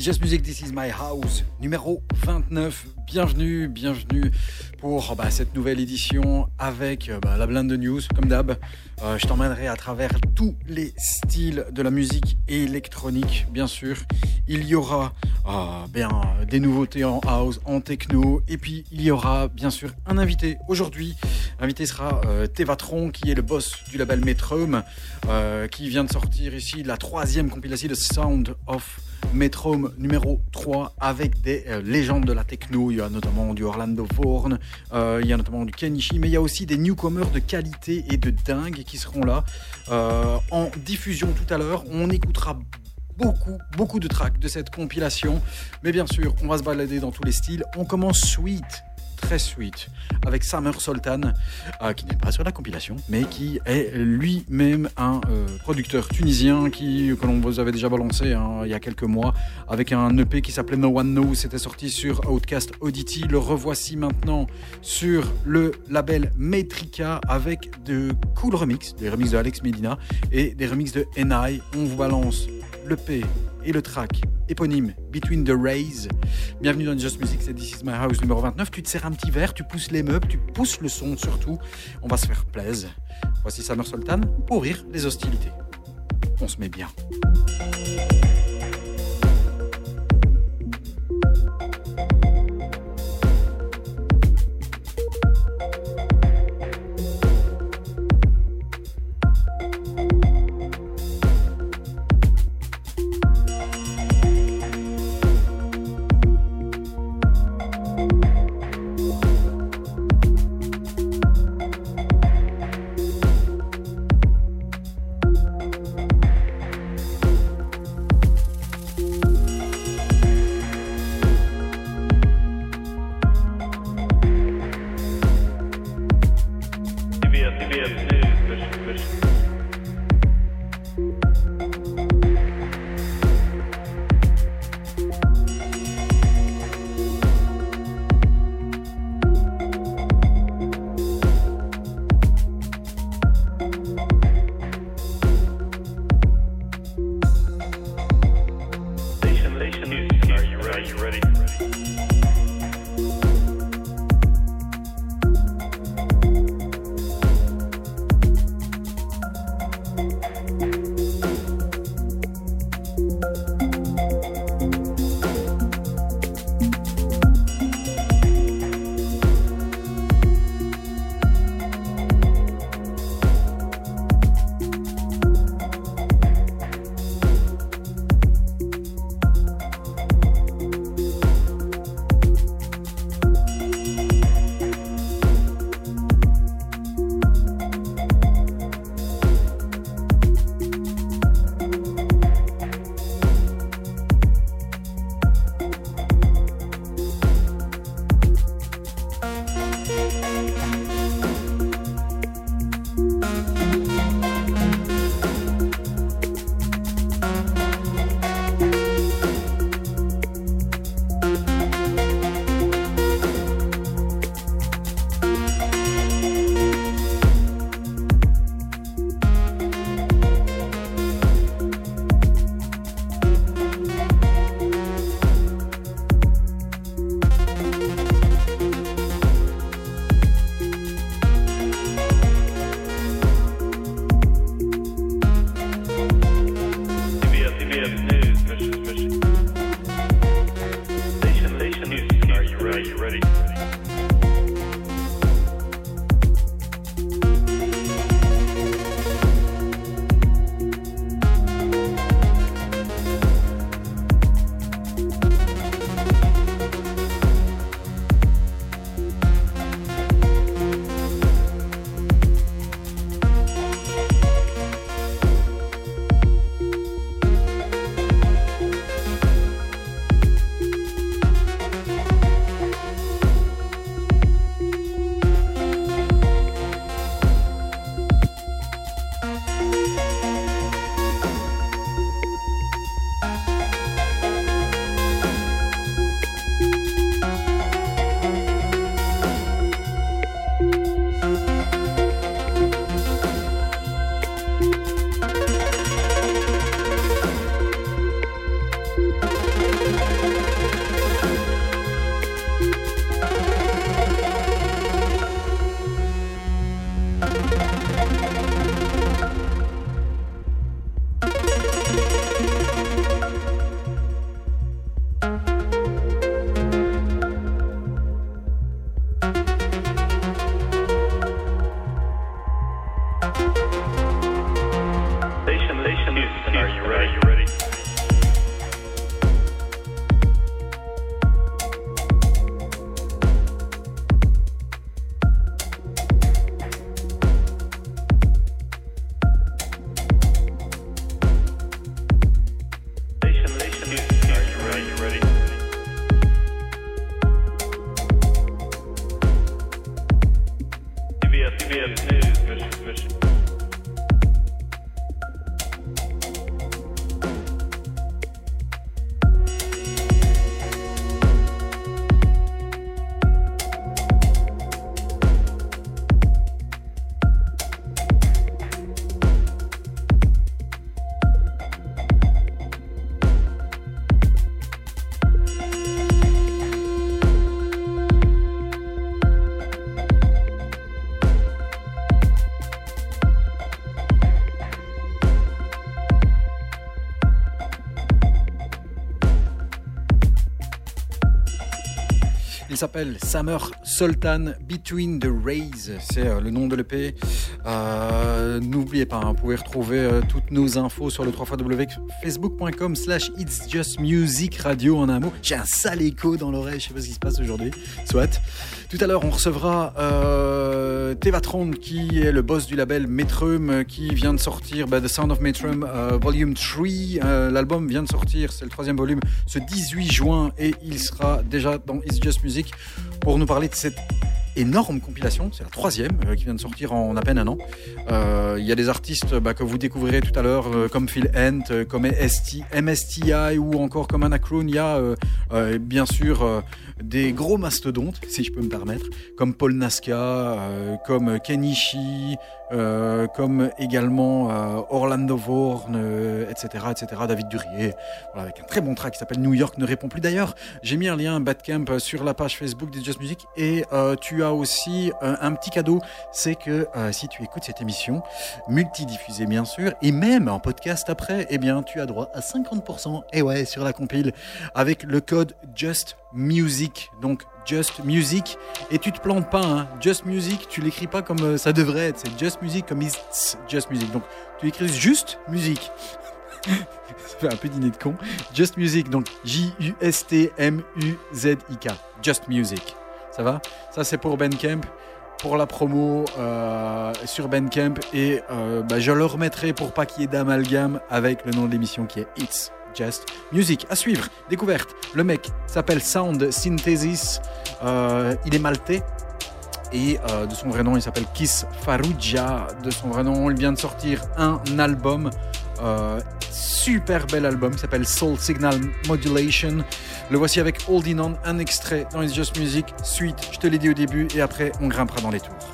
Just Music, This Is My House, numéro 29. Bienvenue, bienvenue pour bah, cette nouvelle édition avec euh, bah, la blinde de news, comme d'hab. Euh, je t'emmènerai à travers tous les styles de la musique électronique, bien sûr. Il y aura euh, bien, des nouveautés en house, en techno, et puis il y aura bien sûr un invité aujourd'hui. L'invité sera Tevatron, qui est le boss du label Metrome, euh, qui vient de sortir ici la troisième compilation de Sound of Metrome numéro 3 avec des légendes de la techno. Notamment du Orlando Vorn, euh, il y a notamment du Kenichi, mais il y a aussi des newcomers de qualité et de dingue qui seront là euh, en diffusion tout à l'heure. On écoutera beaucoup, beaucoup de tracks de cette compilation. Mais bien sûr, on va se balader dans tous les styles. On commence sweet, très sweet, avec Summer Sultan, euh, qui n'est pas sur la compilation, mais qui est lui-même un euh, producteur tunisien qui, que l'on vous avait déjà balancé hein, il y a quelques mois, avec un EP qui s'appelait No One Knows. C'était sorti sur Outcast Oddity. Le revoici maintenant sur le label Metrica avec de cool remix, des remixes de Alex Medina et des remixes de Enai. On vous balance le P et le track éponyme Between the Rays. Bienvenue dans Just Music, c'est This Is My House numéro 29. Tu te sers un petit verre, tu pousses les meubles, tu pousses le son surtout. On va se faire plaisir. Voici Summer Sultan pour ouvrir les hostilités. On se met bien. S'appelle Summer Sultan Between the Rays. C'est euh, le nom de l'EP. Euh, N'oubliez pas, hein, vous pouvez retrouver euh, toutes nos infos sur le 3 facebook.com slash It's Just Music Radio en un mot. J'ai un sale écho dans l'oreille, je sais pas ce qui se passe aujourd'hui. Soit. Tout à l'heure, on recevra euh, Tevatron, qui est le boss du label Metrum, euh, qui vient de sortir bah, The Sound of Metrum euh, Volume 3. Euh, L'album vient de sortir, c'est le troisième volume, ce 18 juin, et il sera déjà dans It's Just Music pour nous parler de cette énorme compilation, c'est la troisième euh, qui vient de sortir en à peine un an. Euh, Il y a des artistes bah, que vous découvrirez tout à l'heure, euh, comme Phil Hent, euh, comme ST, MSTI ou encore comme Anacrone. Il y a euh, bien sûr des gros mastodontes, si je peux me permettre, comme Paul Nasca, comme Kenichi, euh, comme également euh, Orlando euh, etc., etc., David Durier, avec un très bon track qui s'appelle New York ne répond plus. D'ailleurs, j'ai mis un lien Badcamp sur la page Facebook des Just Music et euh, tu as aussi euh, un petit cadeau, c'est que euh, si tu écoutes cette émission, multidiffusée bien sûr, et même en podcast après, eh bien tu as droit à 50%, et ouais, sur la compile, avec le code Just Music, donc Just Music, et tu te plantes pas, hein. Just Music, tu l'écris pas comme euh, ça devrait être, c'est Just Music comme It's Just Music, donc tu écris juste musique. Ça fait un peu dîner de con. Just Music, donc J-U-S-T-M-U-Z-I-K. Just Music. Ça va? Ça, c'est pour Bandcamp, pour la promo euh, sur Bandcamp. Et euh, bah, je le remettrai pour pas qu'il y ait d'amalgame avec le nom de l'émission qui est It's Just Music. À suivre, découverte. Le mec s'appelle Sound Synthesis. Euh, il est maltais. Et euh, de son vrai nom, il s'appelle Kiss Farrugia. De son vrai nom, il vient de sortir un album. euh, super bel album qui s'appelle Soul Signal Modulation. Le voici avec Holding On, un extrait dans It's Just Music. Suite, je te l'ai dit au début, et après, on grimpera dans les tours.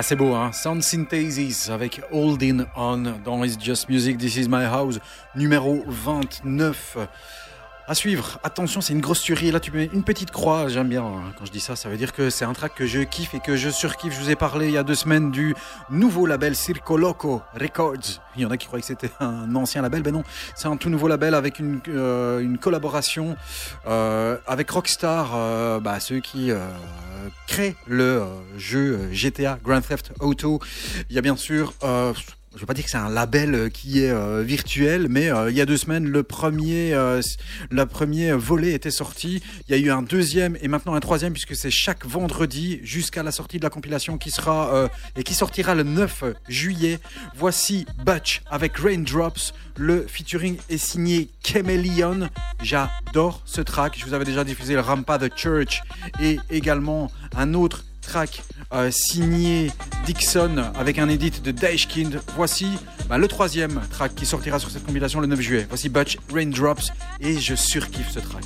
Ah, c'est beau, hein? Sound Synthesis avec Holding On dans It's Just Music, This Is My House, numéro 29. À suivre, attention, c'est une grosse tuerie. Là, tu mets une petite croix. J'aime bien hein, quand je dis ça. Ça veut dire que c'est un track que je kiffe et que je surkiffe. Je vous ai parlé il y a deux semaines du nouveau label Circo Loco Records. Il y en a qui croyaient que c'était un ancien label. Ben non, c'est un tout nouveau label avec une, euh, collaboration euh, avec Rockstar, euh, bah, ceux qui euh, le euh, jeu GTA Grand Theft Auto. Il y a bien sûr. Je veux pas dire que c'est un label euh, qui est euh, virtuel, mais euh, il y a deux semaines, le premier, le premier volet était sorti. Il y a eu un deuxième et maintenant un troisième, puisque c'est chaque vendredi jusqu'à la sortie de la compilation qui sera et qui sortira le 9 juillet. Voici Butch avec Raindrops. Le featuring est signé Chameleon. J'adore ce track. Je vous avais déjà diffusé le Rampa The Church et également un autre track euh, signé Dixon avec un edit de Dashkind. Voici bah, le troisième track qui sortira sur cette compilation le 9 juillet. Voici Butch Raindrops et je surkiffe ce track.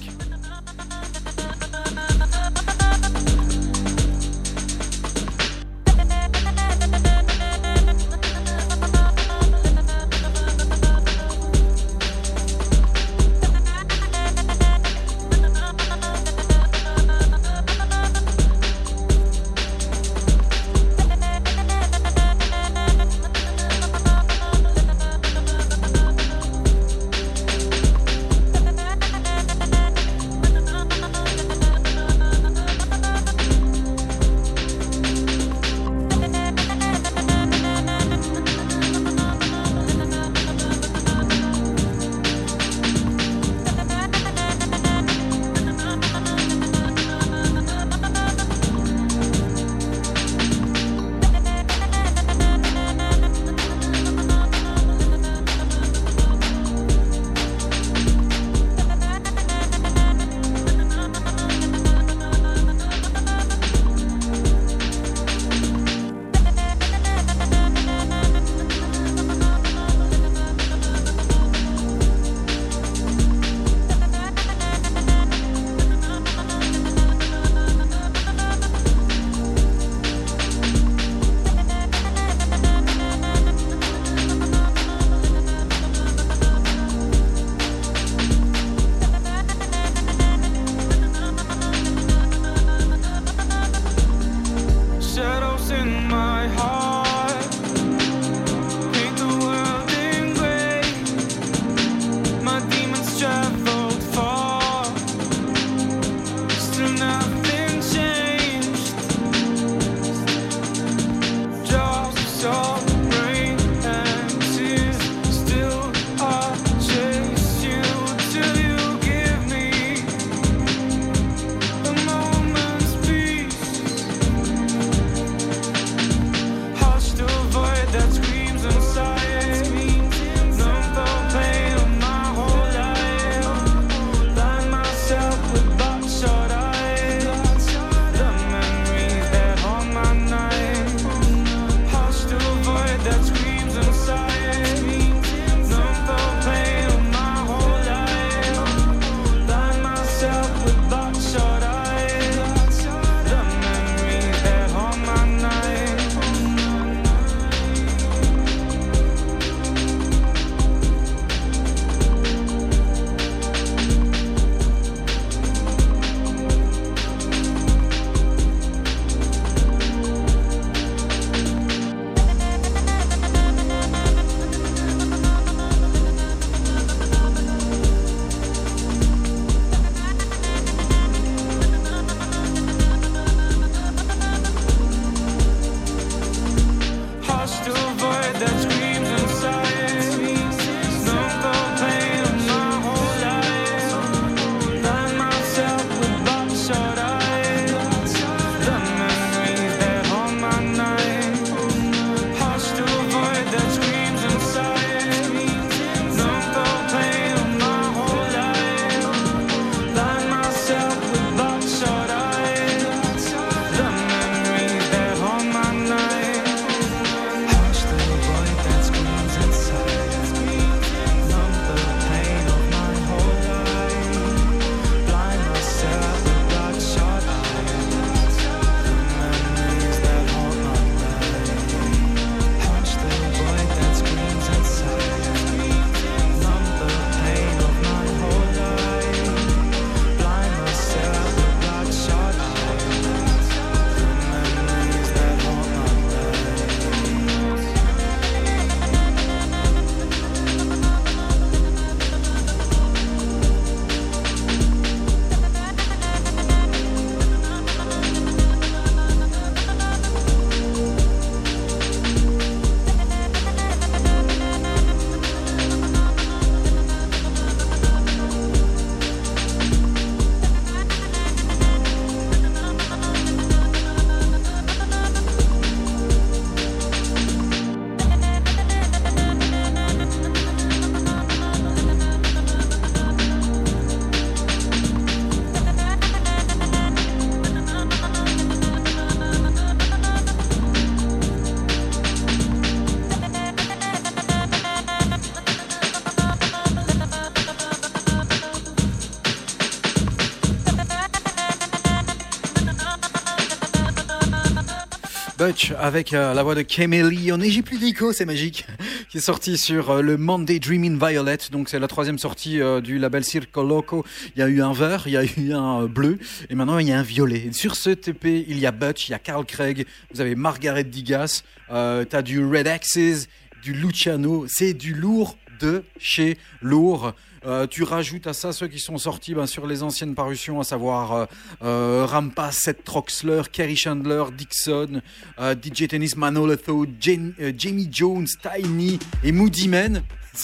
Avec euh, la voix de Chameleon et j'ai plus d'écho, c'est magique, qui est sorti sur euh, le Monday Dreaming Violet. Donc c'est la troisième sortie euh, du label Circo Loco. Il y a eu un vert, il y a eu un bleu et maintenant il y a un violet. Et sur ce TP, il y a Butch, il y a Carl Craig, vous avez Margaret Digas, t'as du Red Axes, du Luciano. C'est du lourd de chez lourd. Euh, tu rajoutes à ça ceux qui sont sortis ben, sur les anciennes parutions, à savoir euh, euh, Rampa, Seth Troxler, Kerry Chandler, Dixon, euh, DJ Tennis, euh, Jamie Jones, Tiny et Moody Man.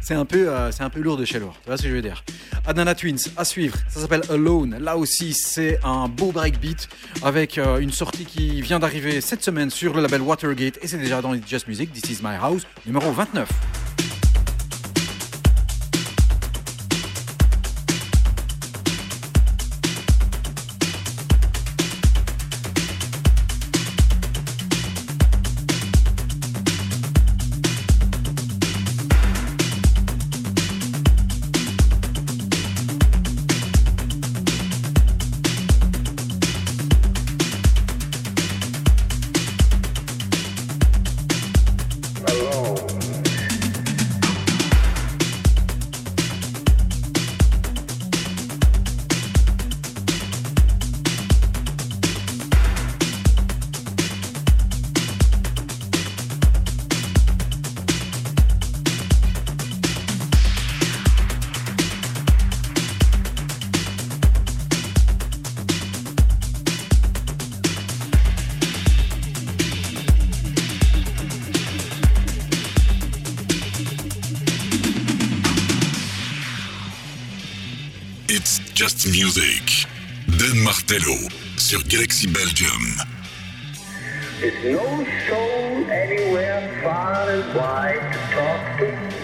C'est un peu lourd de chez lourd. Tu vois ce que je veux dire? Adana Twins à suivre. Ça s'appelle Alone. Là aussi c'est un beau breakbeat avec une sortie qui vient d'arriver cette semaine sur le label Watergate et c'est déjà dans les Just Music. This is my house numéro 29. Martello sur Galaxy Belgium. There's no soul anywhere far and wide to talk to.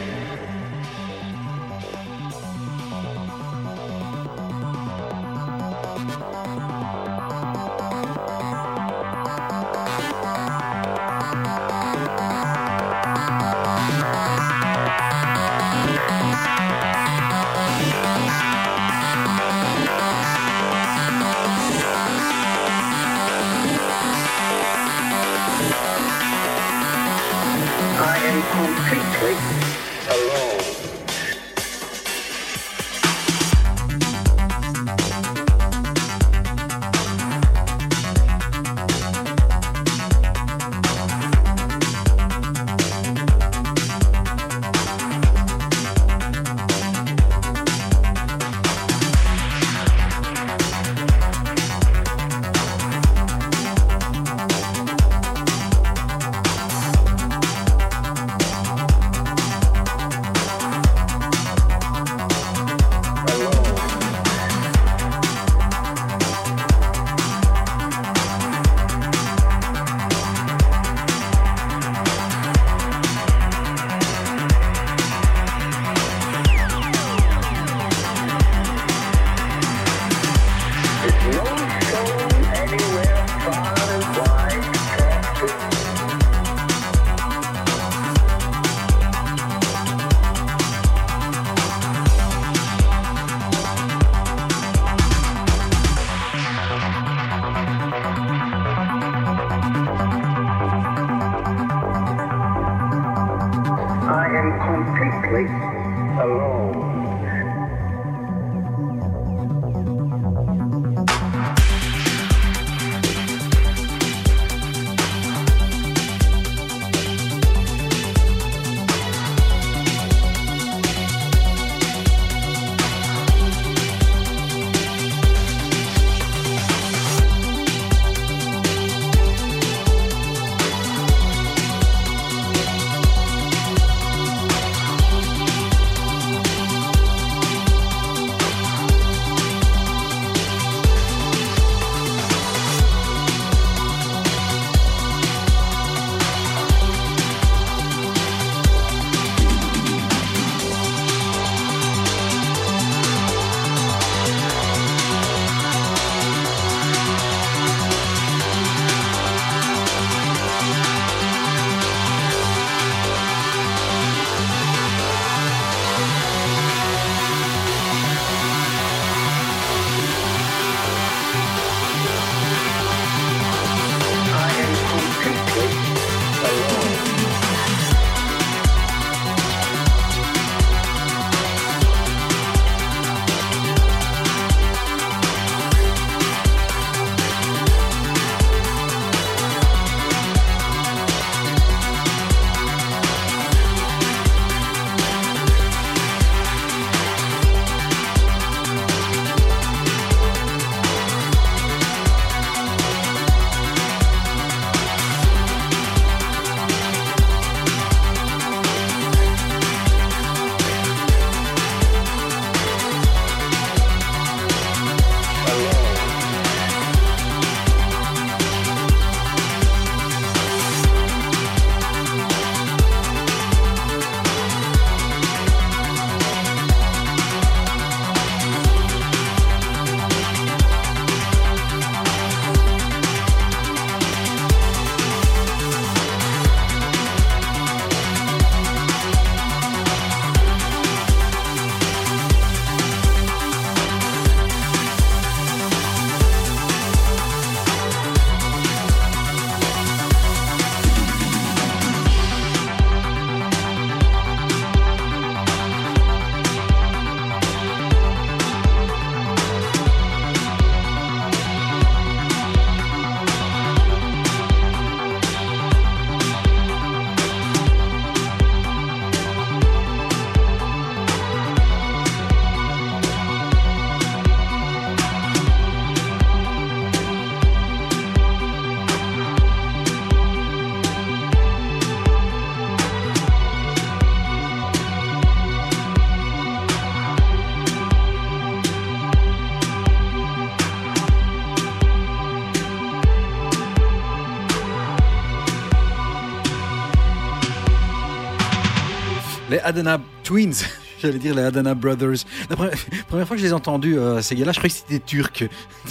Les Adana Twins. J'allais dire les Adana Brothers. La première, fois que je les ai entendus, euh, ces gars-là, je croyais que c'était turc.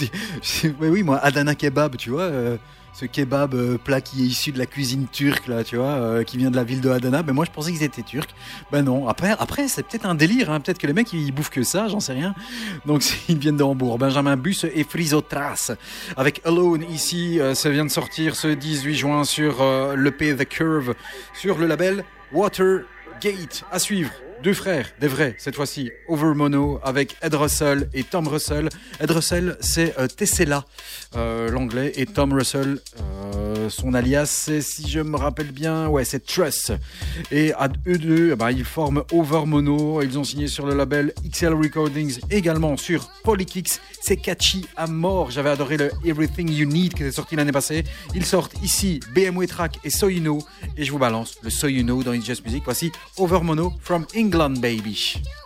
Mais oui, moi, Adana Kebab, tu vois. euh, ce kebab euh, plat qui est issu de la cuisine turque, là, tu vois, euh, qui vient de la ville de Adana. Ben moi, je pensais qu'ils étaient turcs. Ben non. Après, après c'est peut-être un délire. hein. Peut-être que les mecs, ils bouffent que ça, j'en sais rien. Donc, ils viennent de Hambourg. Benjamin Bus et Frisotras. Avec Alone, ici, ça vient de sortir ce 18 juin sur euh, l'EP The Curve, sur le label Watergate. À suivre. Deux frères, des vrais, cette fois-ci, Over Mono, avec Ed Russell et Tom Russell. Ed Russell, c'est euh, euh, l'anglais, et Tom Russell, euh, son alias, c'est, si je me rappelle bien, ouais, c'est Truss. Et à eux deux, ben, ils forment Over Mono, ils ont signé sur le label XL Recordings, également sur Polykix. C'est catchy à mort, j'avais adoré le Everything You Need qui est sorti l'année passée. Ils sortent ici BMW Track et So You Know, et je vous balance le So You Know dans It's Just Music. Voici Over Mono from England, baby. Now,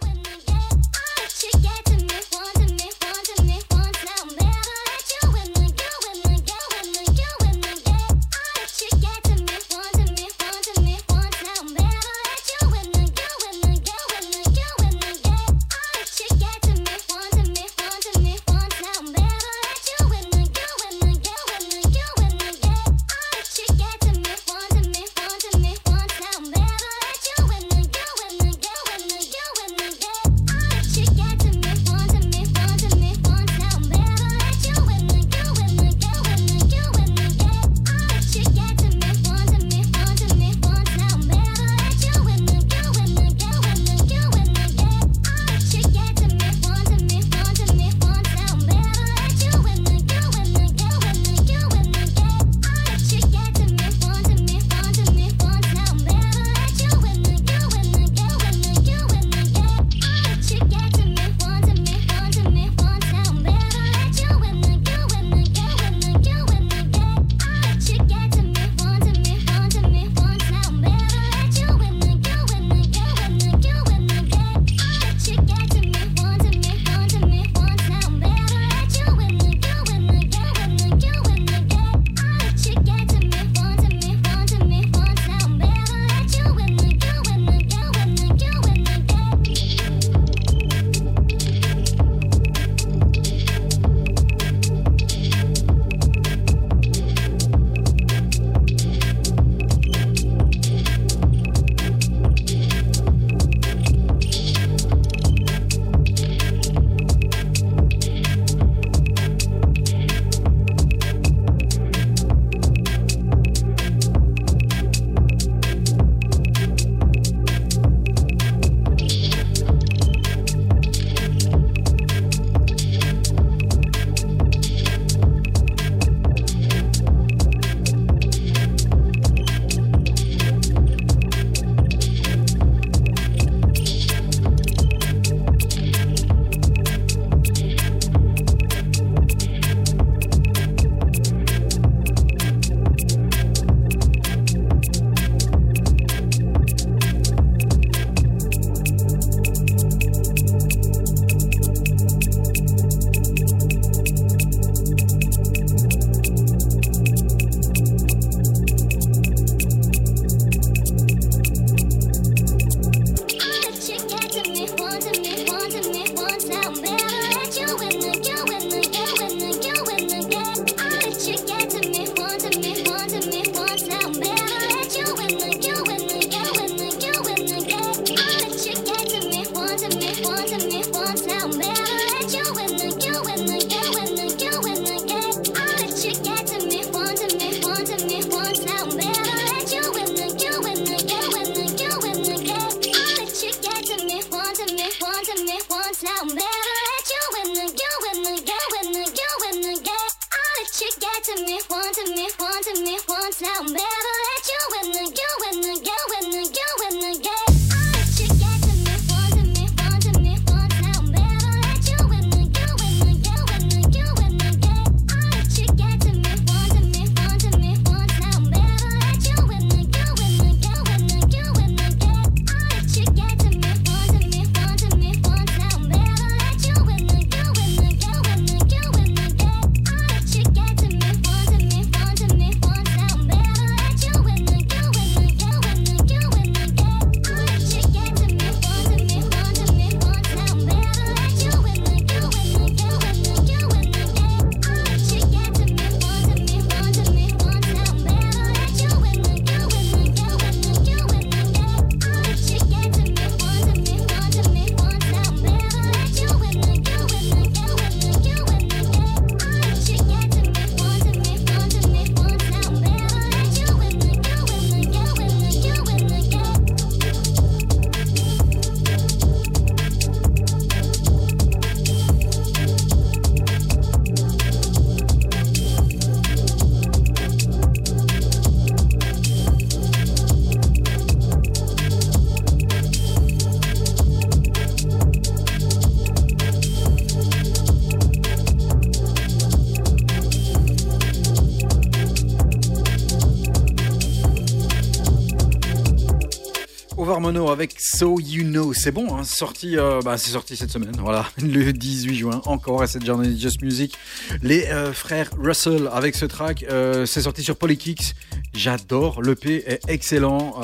Avec So You Know. C'est bon, hein, sorti, euh, bah, c'est sorti cette semaine, voilà, le 18 juin, encore à cette journée Just Music. Les euh, frères Russell avec ce track, euh, c'est sorti sur Polykicks. J'adore, l'EP est excellent.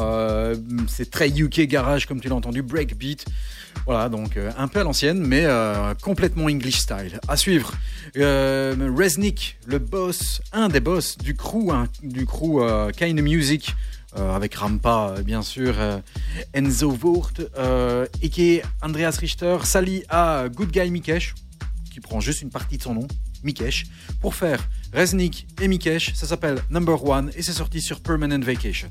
c'est très UK garage, comme tu l'as entendu, breakbeat. Voilà, donc un peu à l'ancienne, mais complètement English style. À suivre, Resnick, le boss, un des boss du crew, hein, du crew Kind Music, avec Rampa, bien sûr, Enzo Voort, euh, Andreas Richter, s'allie à Good Guy Mikesh, qui prend juste une partie de son nom, Mikesh, pour faire Resnick et Mikesh. Ça s'appelle Number One et c'est sorti sur Permanent Vacation.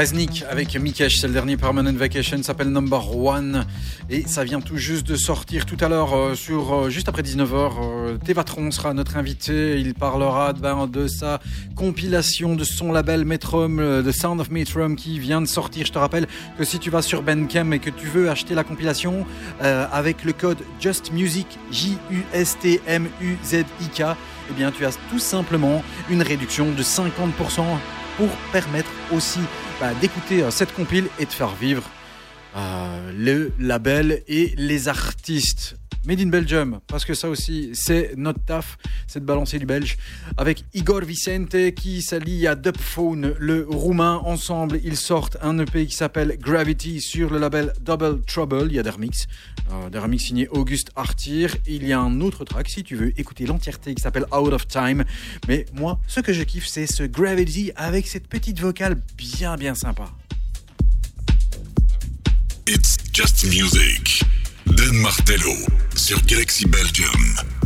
Resnik avec Mikesh, c'est le dernier Permanent Vacation, s'appelle Number One et ça vient tout juste de sortir tout à l'heure euh, sur euh, juste après 19h. Euh, Tevatron sera notre invité, il parlera ben, de sa compilation de son label Metrum, euh, The Sound of Metrum qui vient de sortir. Je te rappelle que si tu vas sur Bandcamp et que tu veux acheter la compilation avec le code Just Music J U S T M U Z I K, eh bien tu as tout simplement une réduction de 50% pour permettre aussi bah, d'écouter euh, cette compile et de faire vivre euh, le label et les artistes. Made in Belgium, parce que ça aussi, c'est notre taf, c'est de balancer du belge. Avec Igor Vicente qui s'allie à Dubphone, le roumain. Ensemble, ils sortent un EP qui s'appelle Gravity sur le label Double Trouble. Il y a des remixes, euh, des remixes signés Auguste Artir. Il y a un autre track, si tu veux écouter l'entièreté, qui s'appelle Out of Time. Mais moi, ce que je kiffe, c'est ce Gravity avec cette petite vocale bien, bien sympa. It's just music. Dan Martello sur Galaxy Belgium.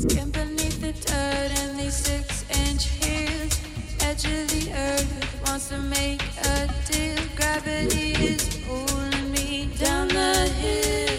Skin beneath the dirt and these six inch heels. Edge of the earth wants to make a deal. Gravity is pulling me down the hill.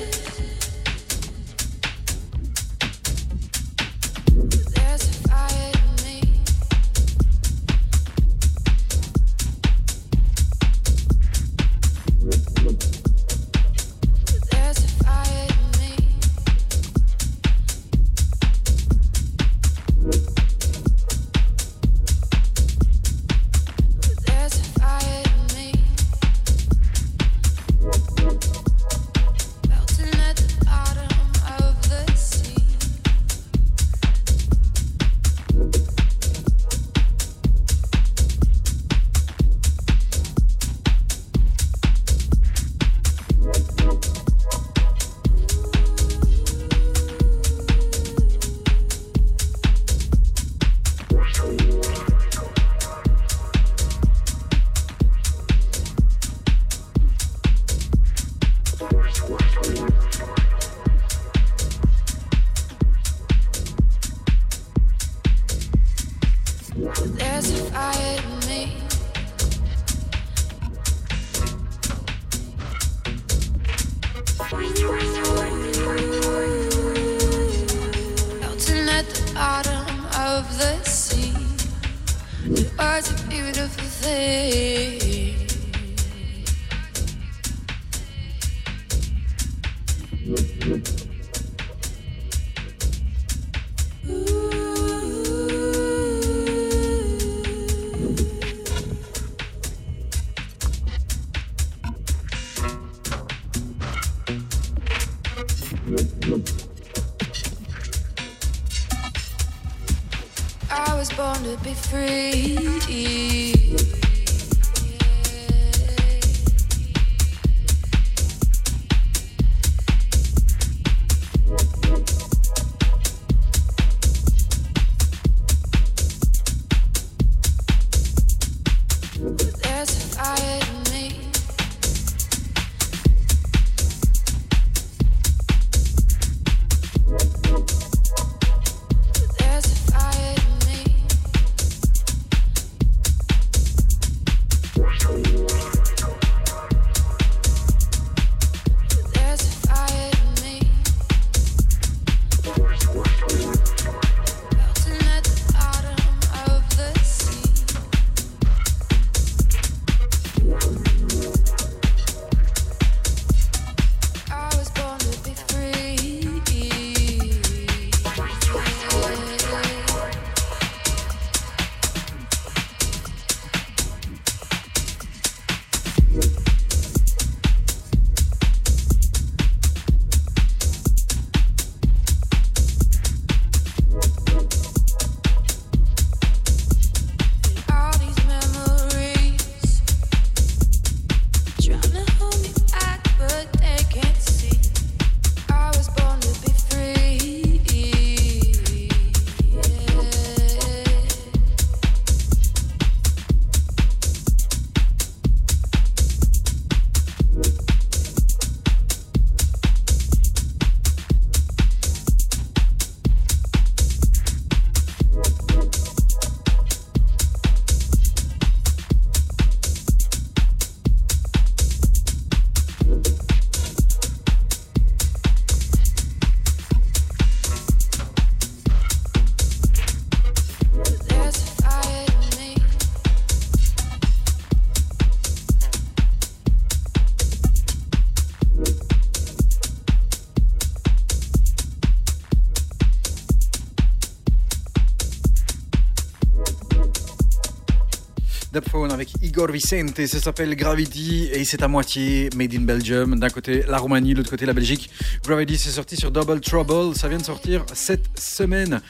Igor Vicente, ça s'appelle Gravity et c'est à moitié Made in Belgium. D'un côté la Roumanie, de l'autre côté la Belgique. Gravity c'est sorti sur Double Trouble, ça vient de sortir cette semaine.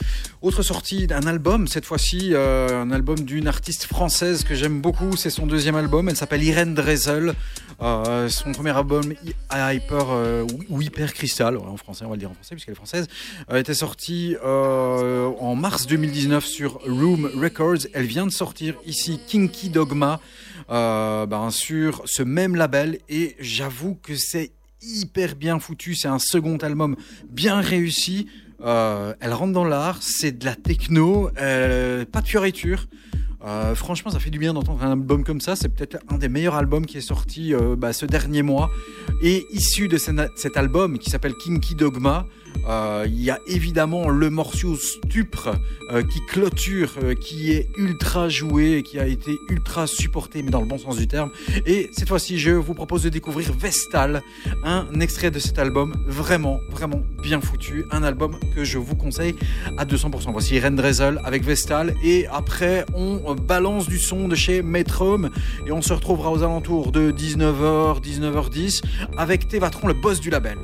Autre sortie d'un album, cette fois-ci euh, un album d'une artiste française que j'aime beaucoup, c'est son deuxième album, elle s'appelle Irène Drezel. Euh, son premier album Hyper euh, ou Hyper Crystal, en français on va le dire en français puisqu'elle est française, était sorti en mars 2019 sur Room Records. Elle vient de sortir ici Kinky Dogma ben, sur ce même label et j'avoue que c'est hyper bien foutu. C'est un second album bien réussi. Euh, elle rentre dans l'art, c'est de la techno, euh, pas de fioriture. Euh, franchement, ça fait du bien d'entendre un album comme ça. C'est peut-être un des meilleurs albums qui est sorti euh, bah, ce dernier mois. Et issu de cet, album qui s'appelle Kinky Dogma, il y a évidemment le morceau Stupre euh, qui clôture, euh, qui est ultra joué, qui a été ultra supporté, mais dans le bon sens du terme. Et cette fois-ci, je vous propose de découvrir Vestal, un extrait de cet album vraiment, vraiment bien foutu. Un album que je vous conseille à 200%. Voici Ren Drezel avec Vestal. Et après, on balance du son de chez Metrum. Et on se retrouvera aux alentours de 19h, 19h10 avec Tevatron, le boss du label.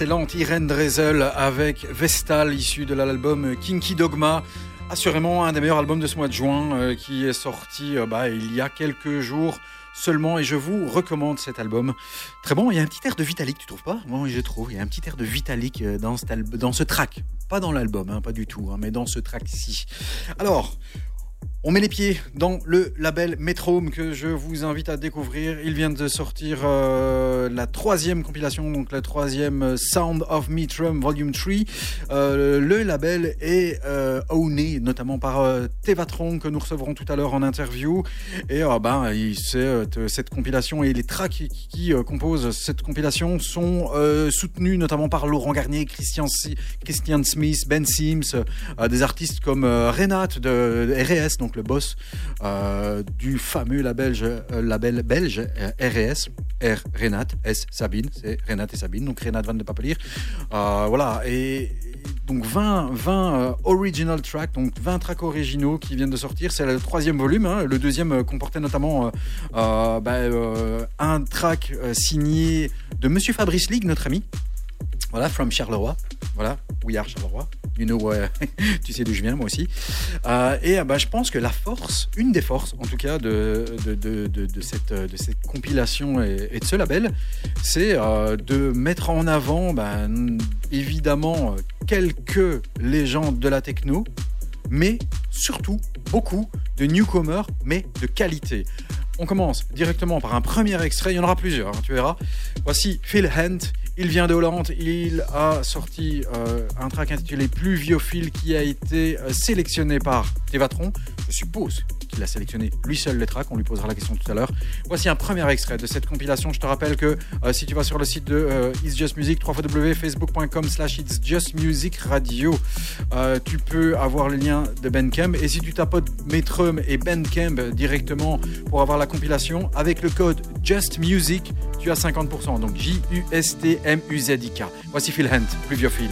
L'excellente Irene Drezel avec Vestal, issu de l'album Kinky Dogma. Assurément un des meilleurs albums de ce mois de juin euh, qui est sorti euh, bah, il y a quelques jours seulement et je vous recommande cet album. Très bon, il y a un petit air de Vitalik, tu trouves pas? Moi, je trouve. Il y a un petit air de Vitalik euh, dans, cet dans ce track. Pas dans l'album, hein, pas du tout, hein, mais dans ce track-ci. Alors, on met les pieds dans le label Metrome que je vous invite à découvrir. Il vient de sortir euh, la troisième compilation, donc la troisième euh, Sound of Metrum Volume 3. Euh, le label est owné notamment par Tevatron que nous recevrons tout à l'heure en interview. Et ben, cette compilation et les tracks qui, composent cette compilation sont soutenus notamment par Laurent Garnier, Christian, Smith, Ben Sims, des artistes comme Renate de, de RS, le boss euh, du fameux label, euh, belge euh, RS, R Renate, S Sabine, c'est Renate et Sabine, donc Renate Van de Papelir. Euh, voilà, et, donc 20, 20 euh, original tracks, donc 20 tracks originaux qui viennent de sortir. C'est le troisième volume. hein. Le deuxième euh, comportait notamment euh, euh, bah, euh, un track euh, signé de Monsieur Fabrice Ligue, notre ami. Voilà, from Charleroi. Voilà, we are Charleroi. You know, euh, tu sais d'où je viens, moi aussi. Euh, et euh, bah, je pense que la force, une des forces en tout cas de, cette, compilation et, de ce label, c'est de mettre en avant bah, évidemment quelques légendes de la techno, mais surtout beaucoup de newcomers, mais de qualité. On commence directement par un premier extrait, il y en aura plusieurs, hein, tu verras. Voici Phil Hunt, il vient de Hollande, il a sorti euh, un track intitulé Pluviophile qui a été euh, sélectionné par Tevatron. Je suppose qu'il a sélectionné lui seul les tracks, on lui posera la question tout à l'heure. Voici un premier extrait de cette compilation. Je te rappelle que euh, si tu vas sur le site de euh, It's Just Music, www.facebook.com slash It's Just Music Radio, euh, tu peux avoir le lien de Bandcamp. Et si tu tapotes Metrum et Bandcamp directement pour avoir la compilation, avec le code Just Music, tu as 50%. Donc J-U-S-T-M-U-Z-I-K. Voici Phil Hunt. Pluviophile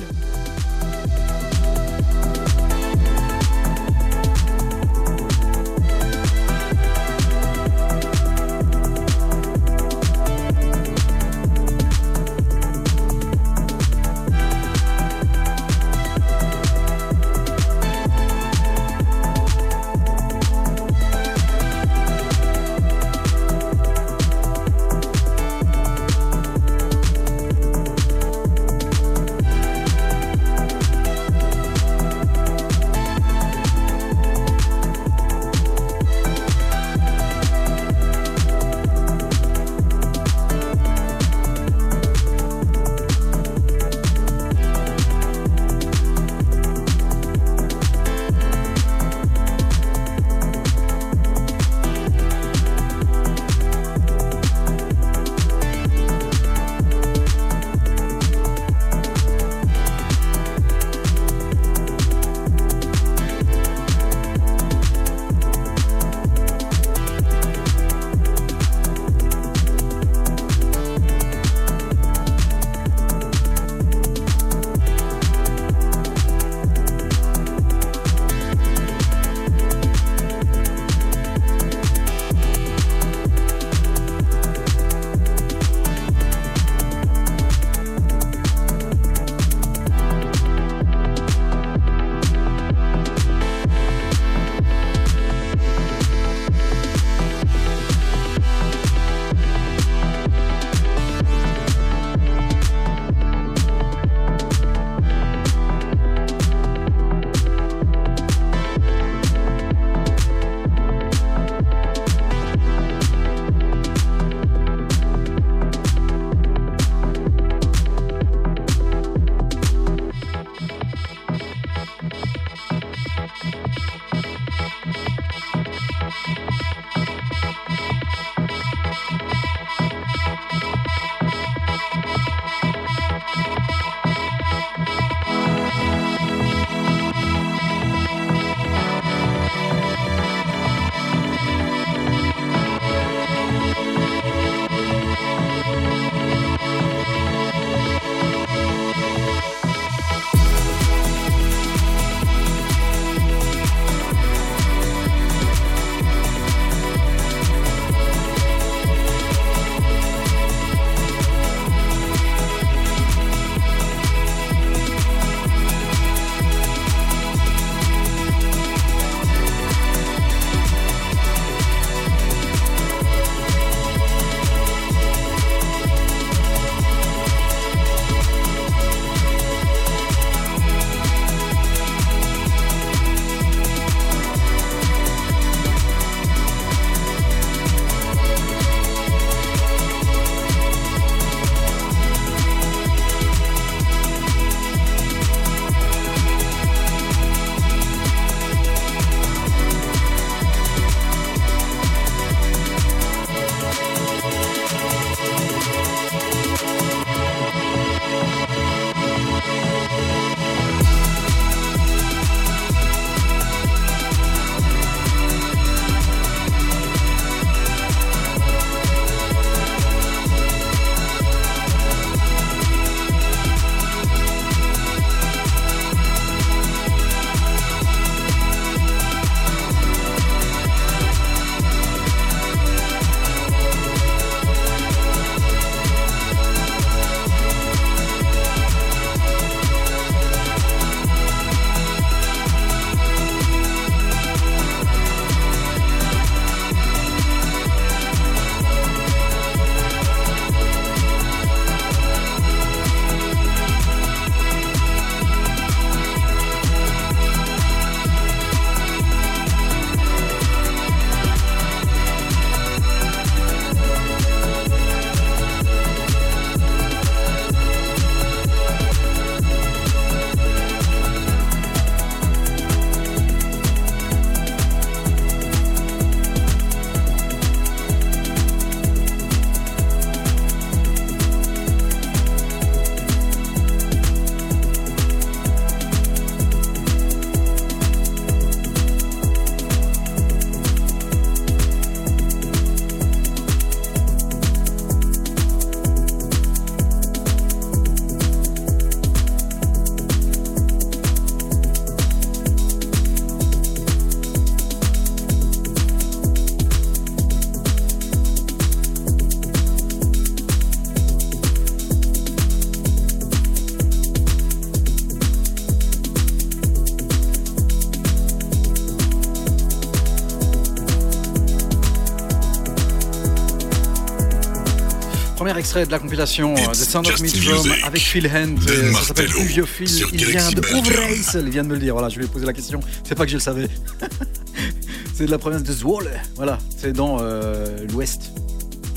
extrait de la compilation euh, The It's Sound of music. avec Phil Hand. Dan euh, Ça s'appelle vieux Phil. Il vient de. Overijssel. Il vient de me le dire. Voilà, je lui ai posé la question. C'est pas que je le savais. c'est de la province de Zwolle. Voilà, c'est dans euh, l'ouest,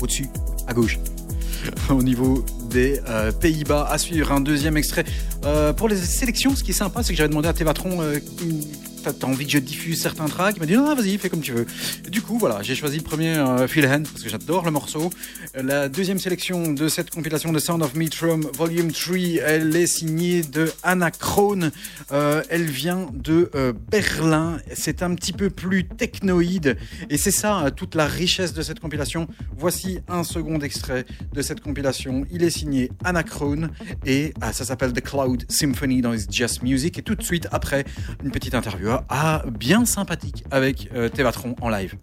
au-dessus, à gauche. Au niveau des euh, Pays-Bas. À suivre un deuxième extrait. Euh, pour les sélections, ce qui est sympa, c'est que j'avais demandé à Tévatron euh, t'as envie que je diffuse certains tracks Il m'a dit non, vas-y, fais comme tu veux. Du coup, voilà, j'ai choisi le premier euh, Phil Hand parce que j'adore le morceau. Euh, La deuxième sélection de cette compilation de Sound of Metrum Volume 3, elle est signée de Krohn. Euh, elle vient de Berlin. C'est un petit peu plus technoïde et c'est ça toute la richesse de cette compilation. Voici un second extrait de cette compilation. Il est signé Krohn et ah, ça s'appelle The Cloud Symphony dans It's Just Music. Et tout de suite après, une petite interview ah, bien sympathique avec euh, Tévatron en live.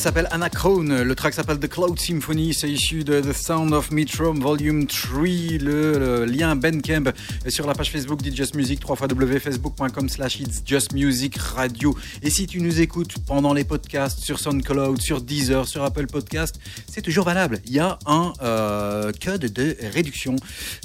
Elle s'appelle Anachrone. Le track s'appelle The Cloud Symphony. C'est issu de The Sound of Metro Volume 3. Le, le lien Bandcamp est sur la page Facebook d'It's Music, www.facebook.com slash It's Just Music Radio. Et si tu nous écoutes pendant les podcasts sur SoundCloud, sur Deezer, sur Apple Podcast, c'est toujours valable. Il y a un euh, code de réduction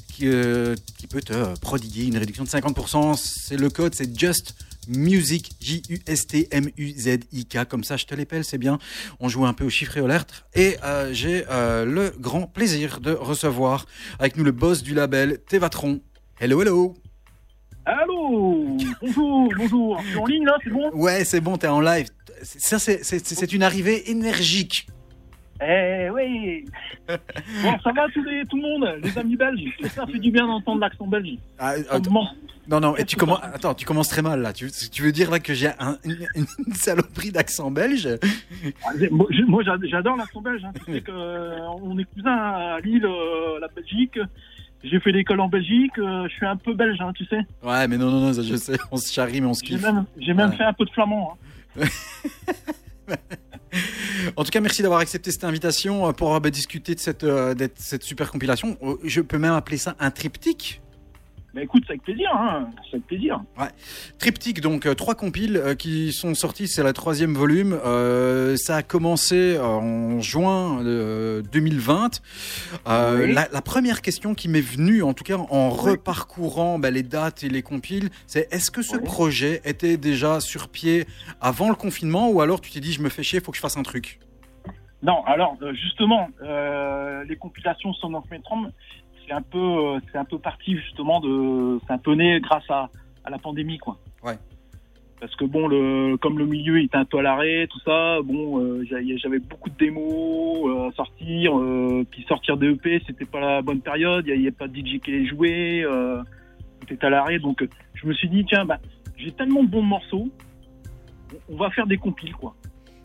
qui, euh, qui peut te prodiguer une réduction de 50%. C'est le code, c'est Just Music, J-U-S-T-M-U-Z-I-K. Comme ça, je te l'épelle, c'est bien. On joue un peu aux chiffres et aux lettres. Et euh, j'ai euh, le grand plaisir de recevoir avec nous le boss du label, Tevatron. Hello, hello. Allô? Bonjour, bonjour. Je suis en ligne là, c'est bon? Ouais, c'est bon, t'es en live. Ça, c'est- une arrivée énergique. Eh oui Bon, ça va tous les, tout le monde, les amis belges Ça fait du bien d'entendre l'accent belge. Ah, Non, non, et tu commences. Attends, tu commences très mal là. Tu, tu veux dire là que j'ai un- une, une saloperie d'accent belge? Ah, Moi, j'adore l'accent belge. Hein. Tu sais que, euh, on est cousins à Lille, euh, la Belgique. J'ai fait l'école en Belgique. euh, je suis un peu belge, hein, tu sais. Ouais, mais non, non, non, je sais. On se charrie, mais on se J'ai kiffe. même, j'ai même Ouais. fait un peu de flamand. hein. En tout cas, merci d'avoir accepté cette invitation pour bah, discuter de cette, euh, de cette super compilation. Je peux même appeler ça un triptyque. Écoute, c'est avec plaisir. Hein. C'est avec plaisir. Triptyque, donc euh, trois compiles euh, qui sont sortis, c'est la troisième volume. Euh, ça a commencé en juin euh, 2020. Euh, Oui. la, la première question qui m'est venue, en tout cas en reparcourant bah, les dates et les compiles, c'est est-ce que ce Oui. projet était déjà sur pied avant le confinement ou alors tu t'es dit je me fais chier, faut que je fasse un truc? Non, alors justement, euh, les compilations Son of Metron, c'est un peu, euh, c'est un peu parti justement de, c'est un peu né grâce à, à la pandémie, quoi. Ouais. Parce que bon, le, comme le milieu était un peu à l'arrêt, tout ça, bon, euh, j'avais beaucoup de démos euh, à sortir, euh, puis sortir des EP, c'était pas la bonne période, il n'y avait pas de DJ qui les jouait, euh, tout était à l'arrêt, donc je me suis dit tiens, bah, j'ai tellement de bons morceaux, on- on va faire des compiles, quoi.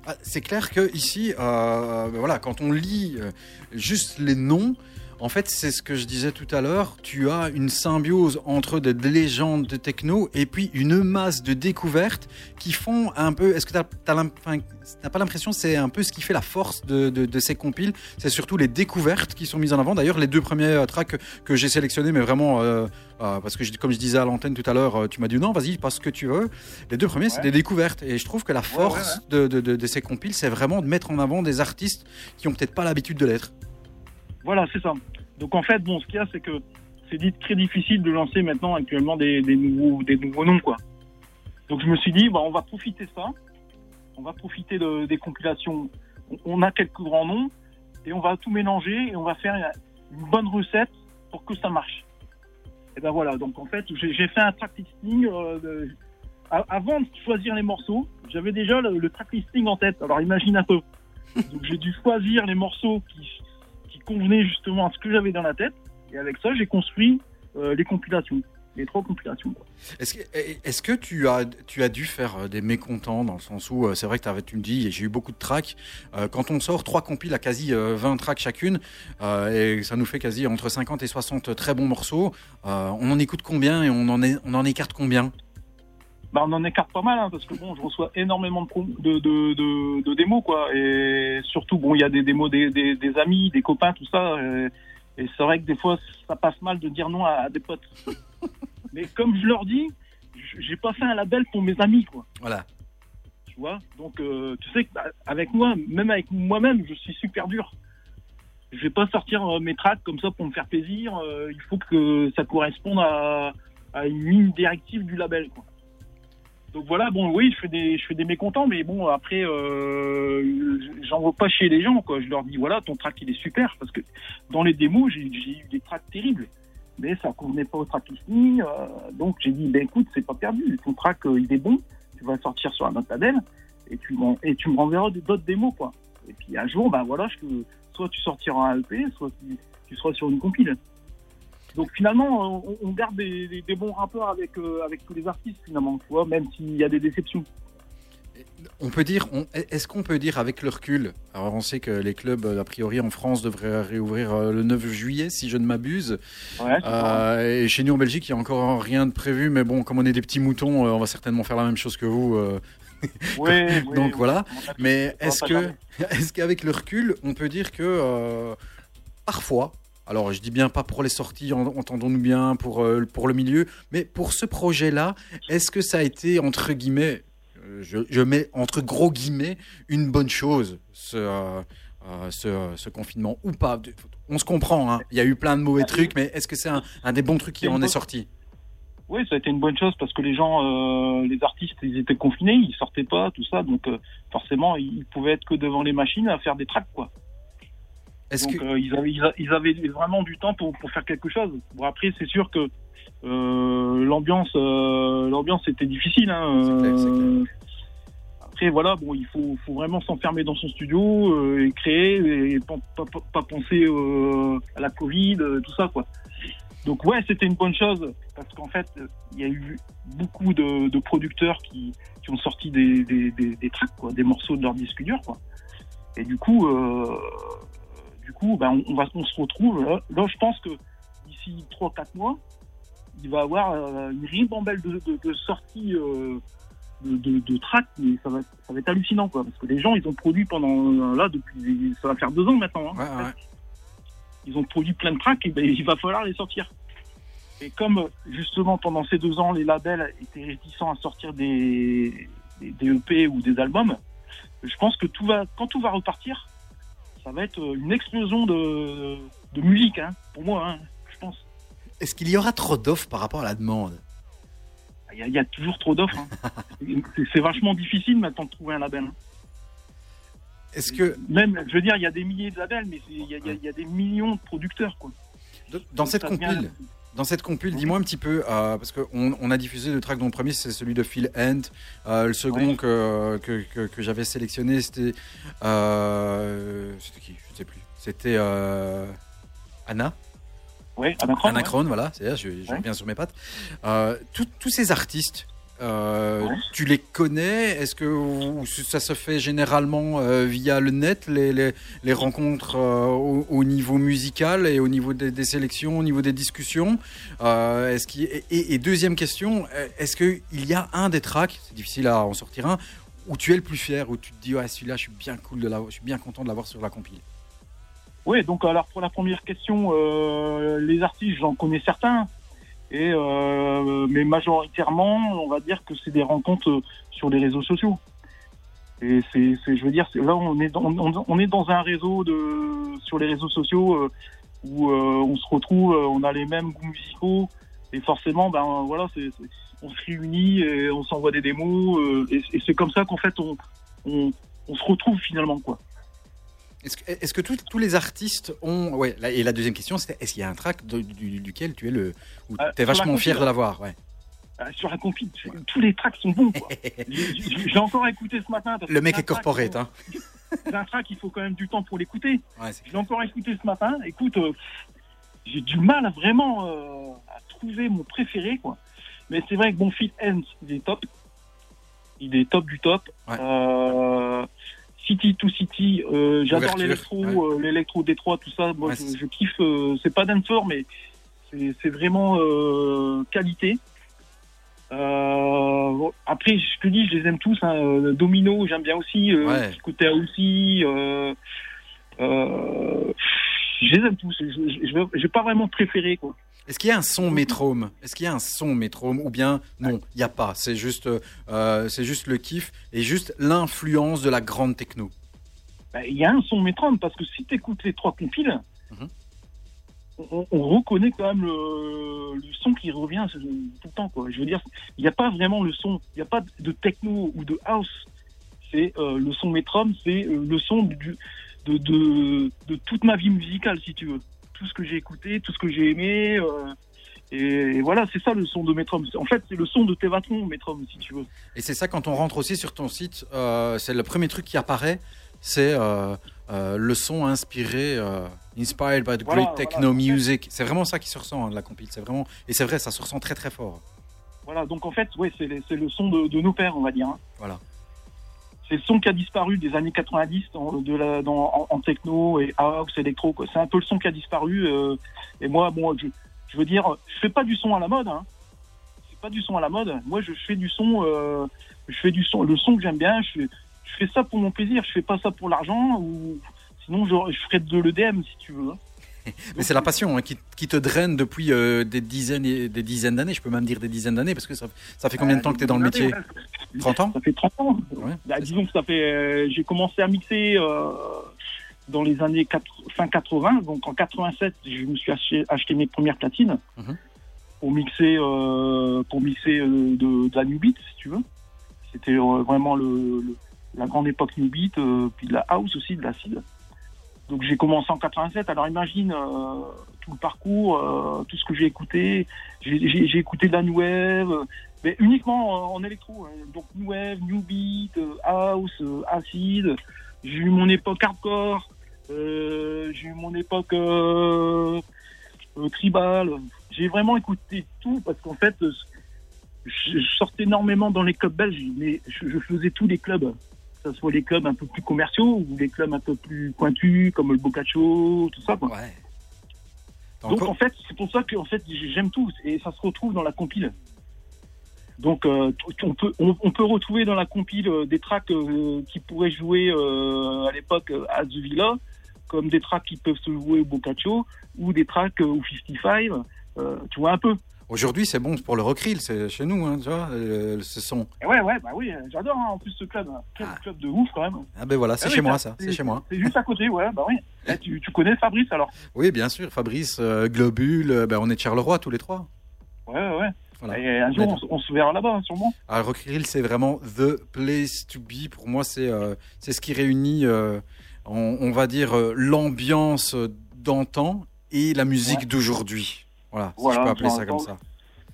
Ah, c'est clair que ici, euh, ben voilà, quand on lit euh, juste les noms, en fait, c'est ce que je disais tout à l'heure. Tu as une symbiose entre des légendes de techno et puis une masse de découvertes qui font un peu. Est-ce que tu n'as pas l'impression que c'est un peu ce qui fait la force de, de- de ces compiles? C'est surtout les découvertes qui sont mises en avant. D'ailleurs, les deux premiers euh, tracks que, j'ai sélectionnés, mais vraiment, euh, euh, parce que comme je disais à l'antenne tout à l'heure, tu m'as dit non, vas-y, passe ce que tu veux. Les deux premiers, c'est des découvertes. Et je trouve que la force de- de ces compiles, c'est vraiment de mettre en avant des artistes qui ont peut-être pas l'habitude de l'être. Voilà, c'est ça. Donc en fait, bon, ce qu'il y a, c'est que c'est dit très difficile de lancer maintenant actuellement des, des nouveaux, des nouveaux noms, quoi. Donc je me suis dit, bah, on va profiter de ça. On va profiter de- des compilations. On, a quelques grands noms et on va tout mélanger et on va faire une bonne recette pour que ça marche. Et ben voilà. Donc en fait, j'ai j'ai fait un track listing. euh, de- avant de choisir les morceaux, j'avais déjà le, le track listing en tête. Alors imagine un peu. Donc j'ai dû choisir les morceaux qui, qui convenaient justement à ce que j'avais dans la tête. Et avec ça, j'ai construit euh, les compilations, les trois compilations. Est-ce que, est-ce que tu, as, tu as dû faire euh, des mécontents dans le sens où euh, c'est vrai que tu me dis, j'ai eu beaucoup de tracks. Quand on sort trois compiles à quasi euh, 20 tracks chacune, et ça nous fait quasi entre 50 et 60 très bons morceaux, on en écoute combien et on en, est, on en écarte combien? Bah, on en écarte pas mal, hein, parce que bon, je reçois énormément de, de, de, de, démos, quoi. Et surtout, bon, il y a des démos des, des, des amis, des copains, tout ça. Et, et c'est vrai que des fois, ça passe mal de dire non à, à des potes. Mais comme je leur dis, j'ai pas fait un label pour mes amis, quoi. Voilà. Tu vois? Donc, euh, tu sais que bah, avec moi, même avec moi-même, je suis super dur. Je vais pas sortir euh, mes tracks comme ça pour me faire plaisir. Euh, il faut que ça corresponde à, à une ligne directive du label, quoi. Donc voilà, bon, oui, je fais des, je fais des mécontents, mais bon, après, euh, j'en veux pas chez les gens, quoi. Je leur dis, voilà, ton track, il est super, parce que dans les démos, j'ai eu des tracks terribles, mais ça convenait pas au track listing, euh, donc j'ai dit, ben écoute, c'est pas perdu, ton track, euh, il est bon, tu vas sortir sur un autre label, et tu, et tu me renverras d'autres démos, quoi. Et puis un jour, ben voilà, je, soit tu sortiras un EP, soit tu, tu seras sur une compile. Donc finalement, on, on garde des, des- des bons rapports avec, euh, avec tous les artistes, finalement, tu vois, même s'il y a des déceptions. On peut dire, est-ce qu'on peut dire avec le recul Alors on sait que les clubs, a priori en France, devraient réouvrir euh, le 9 juillet, si je ne m'abuse. Ouais. Euh, et chez nous en Belgique, il n'y a encore rien de prévu, mais bon, comme on est des petits moutons, on va certainement faire la même chose que vous. ouais, Donc voilà. Mais est-ce que, est-ce qu'avec le recul, on peut dire que euh, parfois, alors je dis bien pas pour les sorties, en- entendons-nous bien, pour, euh, pour le milieu, mais pour ce projet-là, est-ce que ça a été, entre guillemets, euh, je, je mets entre gros guillemets, une bonne chose, ce, euh, ce, ce confinement, ou pas? On se comprend, hein. il y a eu plein de mauvais trucs, mais est-ce que c'est un, un des bons trucs qui en est sorti? Oui, ça a été une bonne chose parce que les gens, euh, les artistes, ils étaient confinés, ils sortaient pas, tout ça, donc euh, forcément, ils pouvaient être que devant les machines à faire des tracks, quoi. Est-ce Donc que... euh, ils, avaient, ils vraiment du temps pour, pour faire quelque chose. Bon après, c'est sûr que euh, l'ambiance, euh, l'ambiance était difficile. Hein, clair, euh, Après voilà, bon, il faut, faut vraiment s'enfermer dans son studio et créer et pas, pas, pas- pas penser à la Covid, tout ça quoi. Donc ouais, c'était une bonne chose parce qu'en fait, il y a eu beaucoup de, de producteurs qui, qui ont sorti des, des, des, des tracks, quoi, des morceaux de leur disque dur, quoi. Et du coup, euh, du coup, ben, on, va, on se retrouve. Là, Là, je pense que d'ici 3-4 mois, il va y avoir euh, une ribambelle de, de, de sorties euh, de, de, de tracks, mais ça va, ça va être hallucinant, quoi. Parce que les gens, ils ont produit pendant là depuis, ça va faire deux ans maintenant. hein. Ouais, ouais. Ils ont produit plein de tracks, et ben, il va falloir les sortir. Et comme justement pendant ces deux ans, les labels étaient réticents à sortir des, des, des EP ou des albums, je pense que tout va, quand tout va repartir, ça va être une explosion de, de musique, hein, pour moi, hein, je pense. Est-ce qu'il y aura trop d'offres par rapport à la demande? Il y, a, il y a toujours trop d'offres. hein. C'est- vachement difficile maintenant de trouver un label. hein. Est-ce que Même, je veux dire, il y a des milliers de labels, mais il y, a- il y a- il y a des millions de producteurs. Quoi. dans Donc cette compile, Dans cette compile, dis-moi un petit peu, euh, parce qu'on on a diffusé le track dont le premier, c'est celui de Phil Ent. Euh, le second Ouais. que, que, que- que j'avais sélectionné, c'était. euh, c'était qui? Je ne sais plus. C'était Anna. Ouais, Anacron. Anacron, voilà, c'est je, je Ouais. reviens sur mes pattes. Tout- tous ces artistes, euh, Ouais. tu les connais? Est-ce que ou ça se fait généralement euh, via le net, les, les, les rencontres euh, au, au niveau musical et au niveau des, des sélections, au niveau des discussions? Est-ce qu'il- et, deuxième question, est-ce qu'il y a un des tracks, c'est difficile à en sortir un, où tu es le plus fier, où tu te dis, ouais, celui-là, je suis bien cool de l'avoir, je suis bien content de l'avoir sur la compile? Oui, donc alors pour la première question, les artistes, j'en connais certains, et euh, mais majoritairement, on va dire que c'est des rencontres euh, sur les réseaux sociaux. Et c'est, je veux dire, là on est dans, on, est dans un réseau de sur les réseaux sociaux euh, où euh, on se retrouve, euh, on a les mêmes goûts musicaux, et forcément, ben voilà, c'est- on se réunit et on s'envoie des démos, et, et c'est comme ça qu'en fait on, on, on se retrouve finalement quoi. Est-ce que, tous, tous les artistes ont. Ouais, là- et la deuxième question, c'était est-ce qu'il y a un track de- du- duquel tu es le. où Euh, tu es vachement fier de l'avoir ouais. Euh, sur la compile, tous les tracks sont bons. J'ai- encore écouté ce matin. parce Le mec c'est est corporate, hein. C'est un track, il faut quand même du temps pour l'écouter. Ouais, c'est- Je l'ai encore écouté ce matin. Écoute, euh, j'ai du mal à vraiment euh, à trouver mon préféré. quoi. Mais c'est vrai que bon, Fit Ends, il est top. Il est top du top. Ouais. City to City, euh, j'adore l'électro, ouais. euh, l'électro Détroit, tout ça. Moi, Ouais, je, kiffe. euh, c'est pas dancehall, mais c'est vraiment euh, qualité. Bon, après, je te dis, je les aime tous. Hein. Domino, j'aime bien aussi. Ouais. côté aussi. Je les aime tous. Je, je, je vais- j'ai pas vraiment préféré. Quoi. Est-ce qu'il y a un son métrome? Est-ce qu'il y a un son métrome Ou bien non, il n'y a pas. C'est juste, euh, c'est juste le kiff et juste l'influence de la grande techno. Ben, Il y a un son métrome parce que si tu écoutes les trois compiles, Mhm. on, on reconnaît quand même le, le son qui revient tout le temps. Quoi. Je veux dire, il n'y a pas vraiment le son. Il n'y a pas de techno ou de house. C'est euh, le son métrome, c'est euh, le son du, de, de, de toute ma vie musicale, si tu veux. Tout ce que j'ai écouté, tout ce que j'ai aimé. euh, et, et voilà, c'est ça le son de Métrum. En fait, c'est le son de Tévatron, Métrum, si tu veux. Et c'est ça quand on rentre aussi sur ton site, euh, c'est le premier truc qui apparaît, c'est euh, le son inspiré, inspired by the Voilà, great techno voilà. music. C'est vraiment ça qui se ressent hein, de la compile. C'est vraiment et c'est vrai, ça se ressent très très fort. Voilà, donc en fait, ouais, c'est le son de, de nos pères, on va dire. hein. Voilà. C'est le son qui a disparu des années 90 dans, en, techno et house, électro. C'est un peu le son qui a disparu. euh, et moi, bon, je, veux dire, je fais pas du son à la mode. Hein. C'est pas du son à la mode. Moi, je fais du son, euh, je fais du son, le son que j'aime bien. Je fais, je fais ça pour mon plaisir. Je fais pas ça pour l'argent ou sinon je, je ferais de l'EDM si tu veux. Mais c'est la passion hein, qui, qui te draine depuis euh, des dizaines et des dizaines d'années. Je peux même dire des dizaines d'années parce que ça, ça fait combien de temps que tu es dans le métier 30 ans Ça fait 30 ans. Ouais. Bah, disons que ça fait. euh, j'ai commencé à mixer euh, dans les années 4 fin 80. Donc en 87, je me suis acheté, acheté mes premières platines Mhm. pour mixer, euh, pour mixer euh, de, de la new beat, si tu veux. C'était euh, vraiment le, le- la grande époque new beat, euh, puis de la house aussi, de l'acide. Donc j'ai commencé en 87. Alors imagine euh, tout le parcours, euh, tout ce que j'ai écouté. J'ai écouté de la new wave, euh, mais uniquement en, électro. hein. Donc new wave, new beat, house, acide. J'ai eu mon époque hardcore. j'ai eu mon époque tribal. J'ai vraiment écouté tout parce qu'en fait, je, sortais énormément dans les clubs belges, mais je faisais tous les clubs. Que ce soit les clubs un peu plus commerciaux ou les clubs un peu plus pointus comme le Boccaccio, tout ça. Quoi. Ouais. Donc en fait, c'est pour ça que en fait, j'aime tout et ça se retrouve dans la compile. Donc euh, on peut on, on peut retrouver dans la compile euh, des tracks euh, qui pourraient jouer à l'époque à The Villa, comme des tracks qui peuvent se jouer au Boccaccio ou des tracks au 55. euh, tu vois un peu. Aujourd'hui, c'est bon pour le recreel, c'est chez nous, hein, tu vois, euh, ce son. Et ouais ouais bah oui, j'adore hein, en plus ce club. hein. Quel Ah. club de ouf quand même. Ah ben voilà, c'est Ah oui, chez moi ça, c'est chez moi. C'est juste à côté, ouais bah oui. Eh, tu, tu connais Fabrice alors? Oui, bien sûr, Fabrice, euh, Globule, euh, ben, on est de Charleroi tous les trois. Ouais ouais. Voilà. Et un jour on, se verra là-bas sûrement. Alors, Recreel, c'est vraiment the place to be. Pour moi, c'est euh, c'est ce qui réunit, on, on va dire, l'ambiance d'antan et la musique Ouais. d'aujourd'hui. Voilà, si Voilà, je peux appeler ça comme ça.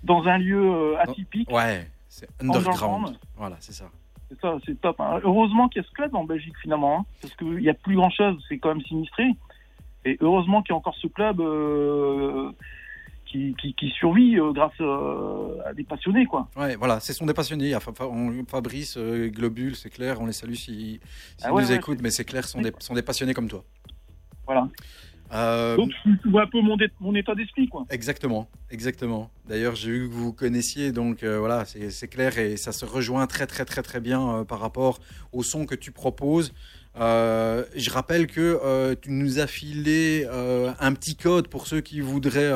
Dans un lieu euh, atypique. Ouais, c'est underground. Underground. Voilà, c'est ça. C'est ça, c'est top. hein. Heureusement qu'il y a ce club en Belgique finalement, hein, parce qu'il n'y a plus grand chose, c'est quand même sinistré. Et heureusement qu'il y a encore ce club euh, qui, qui, qui survit euh, grâce euh, à des passionnés, quoi. Ouais, voilà, c'est son des passionnés. Il y a Fabrice, Globule, c'est clair, on les salue s'ils s'ils Ah ouais, nous ouais, écoutent, mais c'est clair, sont des, sont des passionnés comme toi. Voilà. Euh, Donc tu vois un peu mon, état d'esprit, quoi. Exactement, exactement. D'ailleurs, j'ai vu que vous connaissiez, donc euh, voilà, c'est c'est clair et ça se rejoint très très très très bien euh, par rapport au son que tu proposes. Euh, je rappelle que euh, tu nous as filé euh, un petit code pour ceux qui voudraient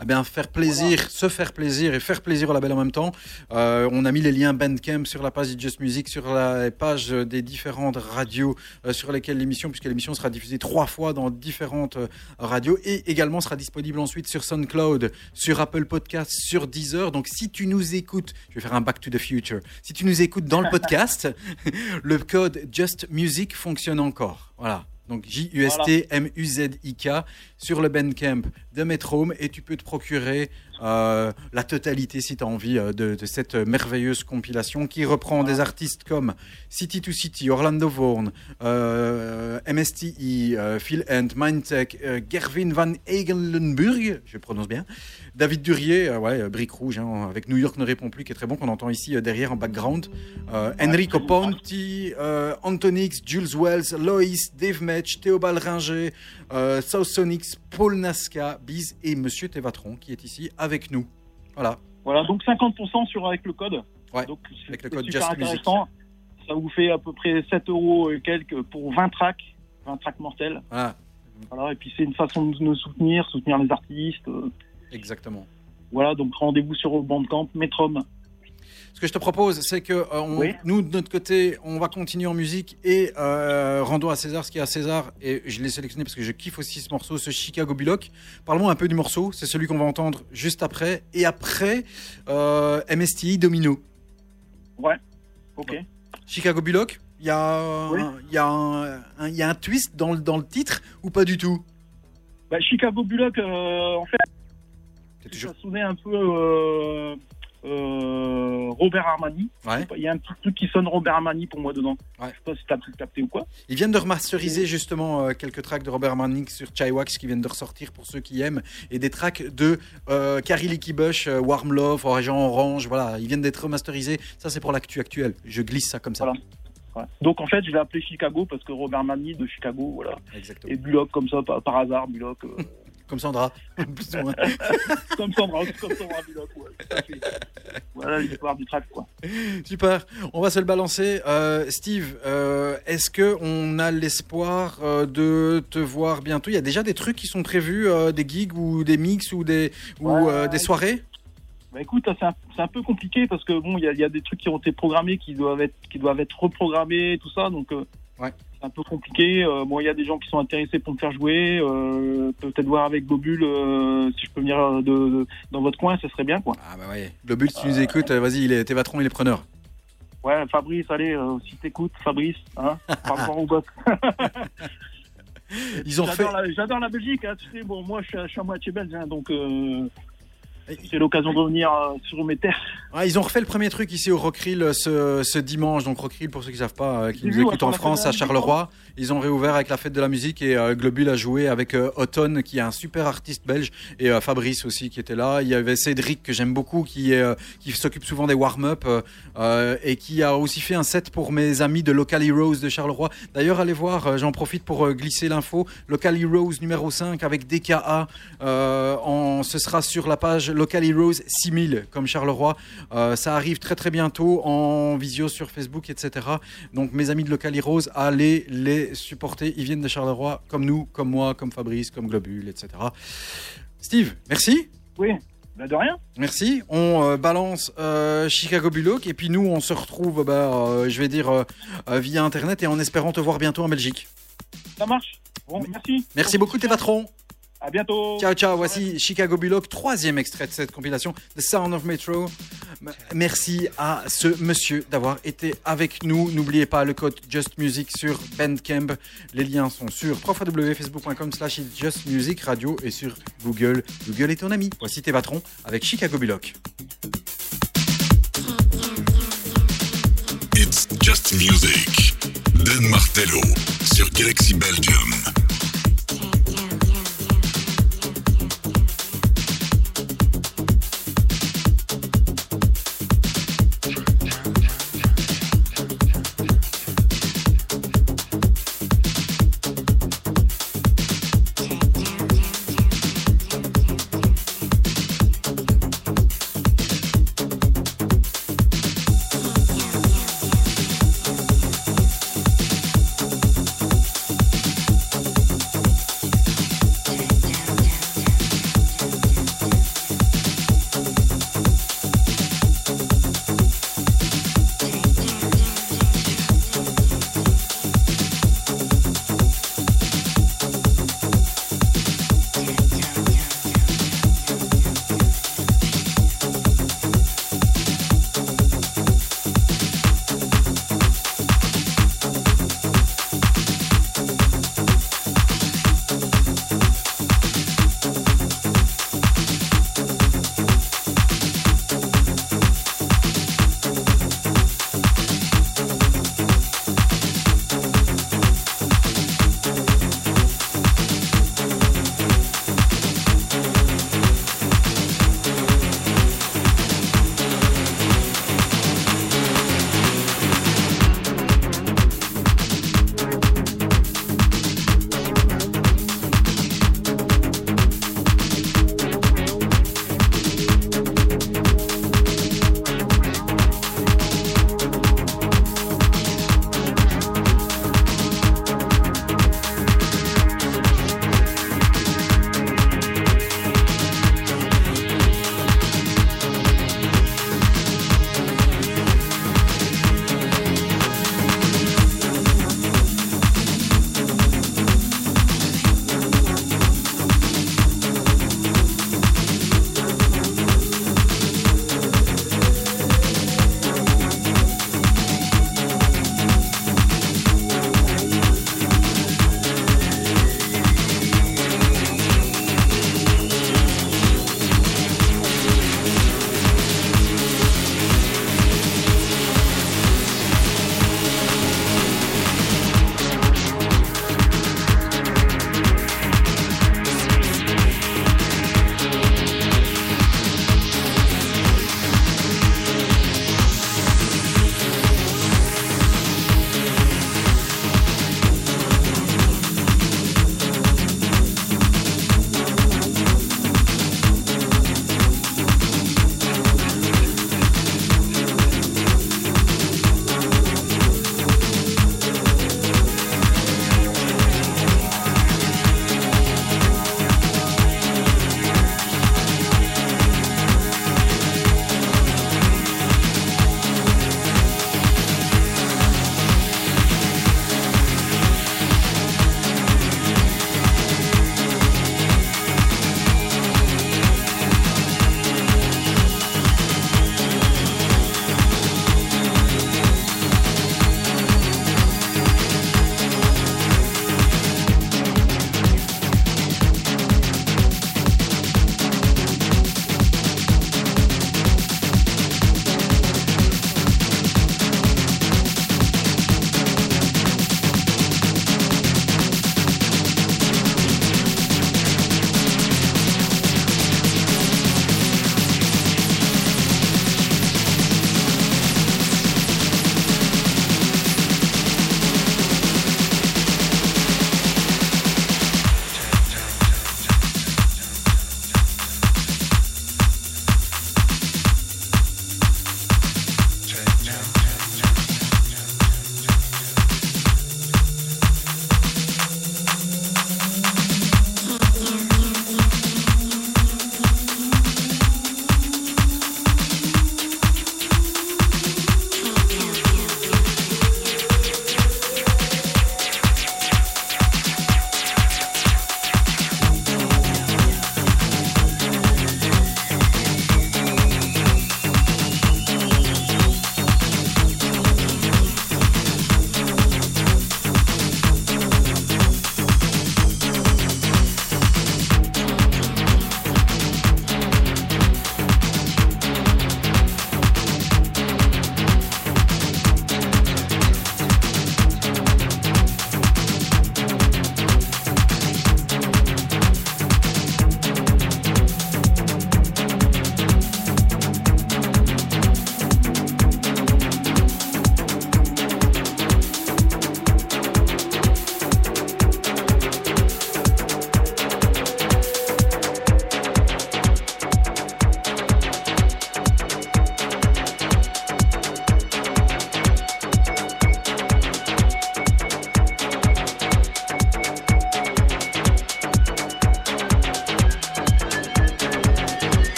eh bien faire plaisir, se faire plaisir et faire plaisir au label en même temps. On a mis les liens Bandcamp sur la page de Just Music, sur la page des différentes radios sur lesquelles l'émission, puisque l'émission sera diffusée trois fois dans différentes radios et également sera disponible ensuite sur SoundCloud, sur Apple Podcast, sur Deezer. Donc si tu nous écoutes, je vais faire un Back to the Future. Si tu nous écoutes dans le podcast, le code Just Music fonctionne encore. Voilà. Donc J-U-S-T-M-U-Z-I-K sur le Bandcamp de Metrome et tu peux te procurer euh, la totalité si tu as envie euh, de, cette merveilleuse compilation qui reprend des artistes comme City to City, Orlando Vaughan, euh, MSTI, euh, Phil Hunt, Mindtech, euh, Gervin Van Egelenburg, je prononce bien, David Durier, ouais, Brique Rouge, hein, avec New York ne répond plus, qui est très bon, qu'on entend ici derrière en background, Enrico Ponti, Antonix, Jules Wells, Loïs, Dave Match, Théobald Ringer, South Sonics, Paul Nasca, Et Monsieur Tevatron qui est ici avec nous. Voilà. Voilà, donc 50% sur avec le code. Ouais, donc, avec le code super Just intéressant. Ça vous fait à peu près 7 euros et quelques pour 20 tracks, 20 tracks mortels. Voilà, Voilà, et puis c'est une façon de nous soutenir, soutenir les artistes. euh, exactement. Voilà, donc rendez-vous sur Bandcamp, Metrom. Ce que je te propose, c'est que euh, on- Oui. nous, de notre côté, on va continuer en musique et euh, rendons à César ce qui est à César. Et je l'ai sélectionné parce que je kiffe aussi ce morceau, ce Chicago Bullock. Parlons un peu du morceau. C'est celui qu'on va entendre juste après. Et après, euh, MSTI Domino. Ouais, ok. Chicago Bullock, il y a, Oui. y, un- un- il y a un twist dans le, dans le titre ou pas du tout? Bah, Chicago Bullock, euh, en fait, toujours. ça sonnait un peu euh, Robert Armani. Ouais. Il y a un petit truc qui sonne Robert Armani pour moi dedans. Ouais. Je sais pas si t'as pu capter ou quoi. Ils viennent de remasteriser justement euh, quelques tracks de Robert Manning sur Chaiwax qui viennent de ressortir pour ceux qui aiment et des tracks de euh, Carrie Licky Bush, Warm Love, Orange, voilà, ils viennent d'être remasterisés. Ça c'est pour l'actu actuelle. Je glisse ça comme ça. Voilà. Donc en fait, je l'ai appelé Chicago parce que Robert Armani de Chicago, voilà. Exactement. Et Bullock comme ça, par, par hasard, Bullock. comme Sandra. Comme Sandra, comme Sandra Bullock, ouais, tout à fait. Voilà l'histoire du track, quoi. Super, on va se le balancer. Euh, Steve, euh, est-ce que on a l'espoir euh, de te voir bientôt? Il y a déjà des trucs qui sont prévus, euh, des gigs ou des mix ou des, ou, Ouais, des soirées? Bah écoute, c'est un, peu compliqué parce que bon, il y y a des trucs qui ont été programmés qui doivent être, qui doivent être reprogrammés, tout ça, donc Ouais. c'est un peu compliqué. Euh, bon, il y a des gens qui sont intéressés pour me faire jouer. Euh, Peut-être voir avec Globule euh, si je peux venir euh, de, de- dans votre coin, ce serait bien, quoi. Ah bah ouais. Le but, si tu nous écoutes, vas-y, il est, tes patrons, il est preneur. Ouais, Fabrice, allez, si t'écoutes, Fabrice, hein, parle-en au boss. Ils ont refait. J'adore la, Belgique, hein, tu sais, bon, moi je suis, à- je suis à moitié belge, hein, donc euh, c'est l'occasion de revenir euh, sur mes terres. Ah, ils ont refait le premier truc ici au Rockrill euh, ce, ce dimanche. Donc Rockrill, pour ceux qui ne savent pas, euh, qui nous écoutent en France, à Charleroi, ils ont réouvert avec la fête de la musique et euh, Globule a joué avec euh, Autumn, qui est un super artiste belge, et euh, Fabrice aussi qui était là. Il y avait Cédric que j'aime beaucoup, qui s'occupe souvent des warm-up et qui a aussi fait un set pour mes amis de Local Heroes de Charleroi. D'ailleurs, allez voir, j'en profite pour glisser l'info. Local Heroes numéro 5 avec DKA, en, ce sera sur la page Local Heroes 6000 comme Charleroi. Euh, ça arrive très très bientôt en visio sur Facebook, etc. Donc mes amis de Local Heroes, allez les supporter. Ils viennent de Charleroi, comme nous, comme moi, comme Fabrice, comme Globule, etc. Steve, merci. Oui, bah de rien. Merci. On euh, balance euh, Chicago Bullock et puis nous, on se retrouve, bah, euh, je vais dire, via Internet et en espérant te voir bientôt en Belgique. Ça marche. Bon, merci. Merci beaucoup, tes patrons. À bientôt. Ciao, ciao. Voici Chicago Bullock, troisième extrait de cette compilation, The Sound of Metro. Merci à ce monsieur d'avoir été avec nous. N'oubliez pas le code Just Music sur Bandcamp. Les liens sont sur www.facebook.com slash It's Just Music Radio et sur Google. Google est ton ami. Voici tes patrons avec Chicago Bullock. It's just music. Dan Martello sur Galaxy Belgium.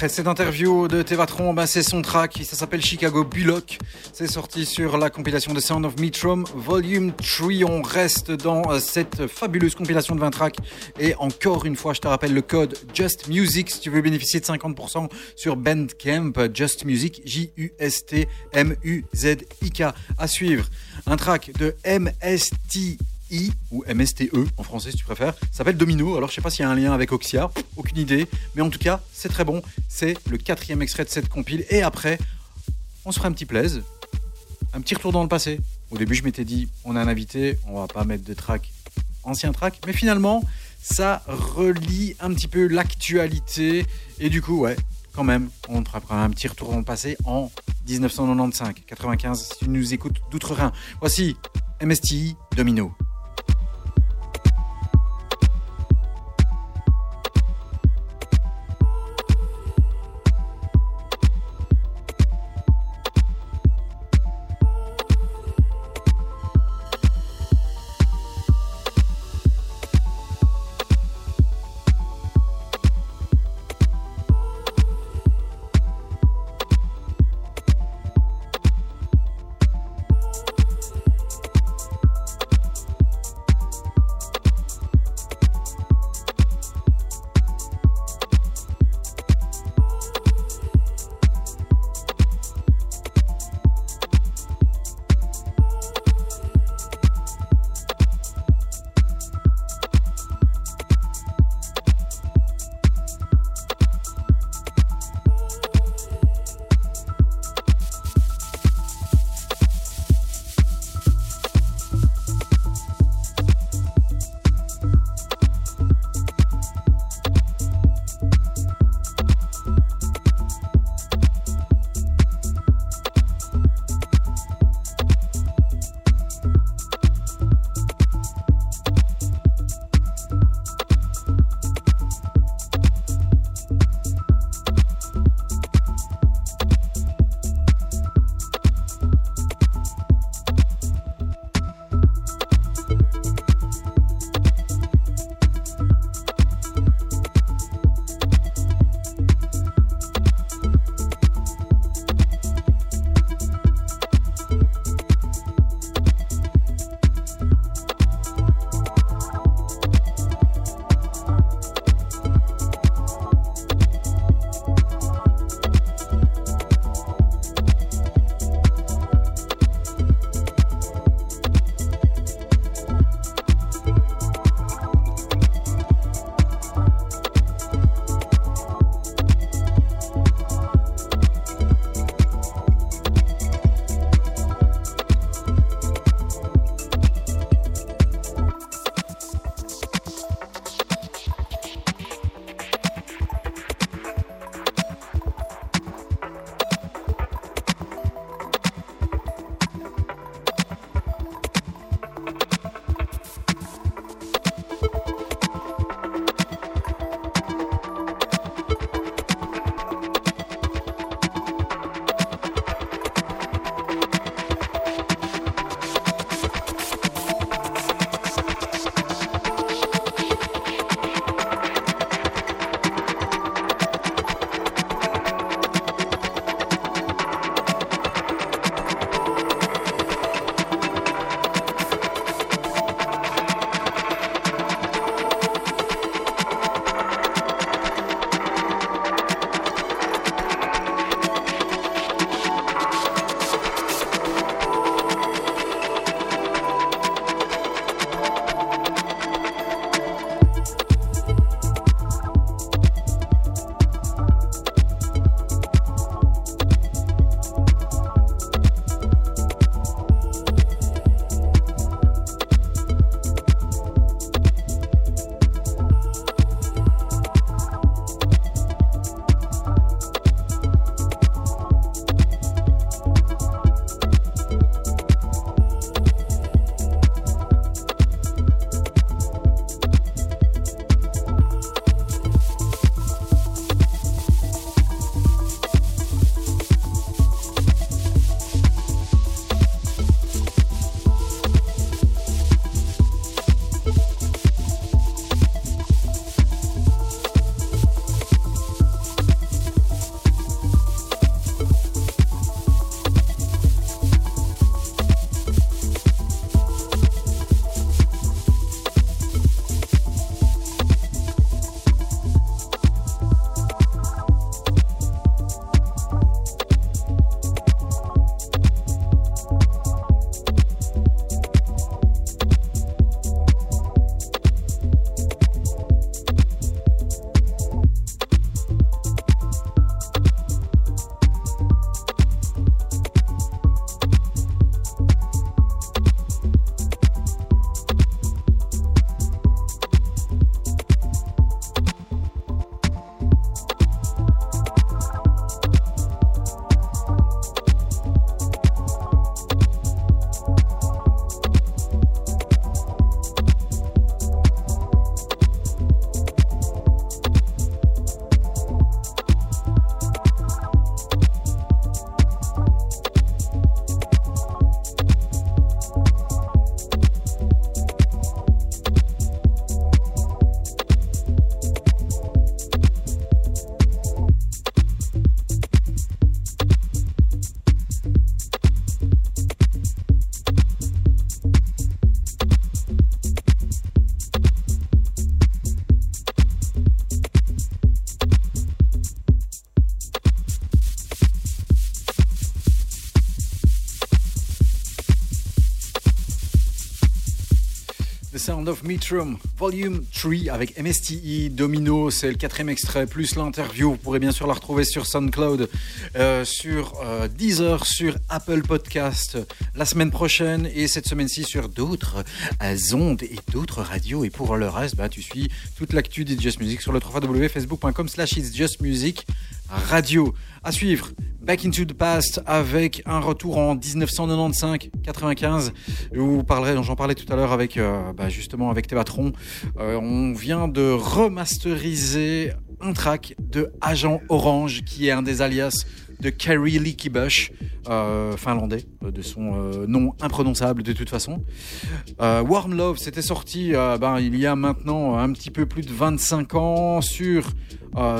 Après cette interview de Tevatron, ben c'est son track, ça s'appelle Chicago Bullock. C'est sorti sur la compilation de Sound of Metrum Volume 3. On reste dans euh, cette fabuleuse compilation de 20 tracks. Et encore une fois, je te rappelle le code Just Music si tu veux bénéficier de 50% sur Bandcamp. Just Music, J-U-S-T-M-U-Z-I-K. À suivre, un track de MST. I ou MSTE en français si tu préfères, Ça s'appelle Domino. Alors je sais pas s'il y a un lien avec Oxia, aucune idée, mais en tout cas c'est très bon. C'est le quatrième extrait de cette compile et après on se fera un petit plaise, un petit retour dans le passé. Au début je m'étais dit on a un invité, on va pas mettre de track, ancien track, mais finalement ça relie un petit peu l'actualité et du coup ouais quand même, on fera un petit retour dans le passé en 1995, 95, si tu nous écoutes d'outre-Rhin. Voici MSTI Domino. Of Metrum, Volume 3 avec MSTE, Domino, c'est le quatrième extrait, plus l'interview. Vous pourrez bien sûr la retrouver sur SoundCloud, euh, sur euh, Deezer, sur Apple Podcast la semaine prochaine et cette semaine-ci sur d'autres euh, ondes et d'autres radios. Et pour le reste, bah, tu suis toute l'actu d'It's Just Music sur le www.facebook.com slash It's Just Music Radio. À suivre, Back into the Past avec un retour en 1995-95. Je vous parlerai, j'en parlais tout à l'heure avec euh, bah, justement avec. Euh, on vient de remasteriser un track de Agent Orange qui est un des alias de Carrie Leaky Bush, euh, finlandais, euh, de son euh, nom imprononçable de toute façon. Euh, Warm Love, c'était sorti ben, il y a maintenant un petit peu plus de 25 ans sur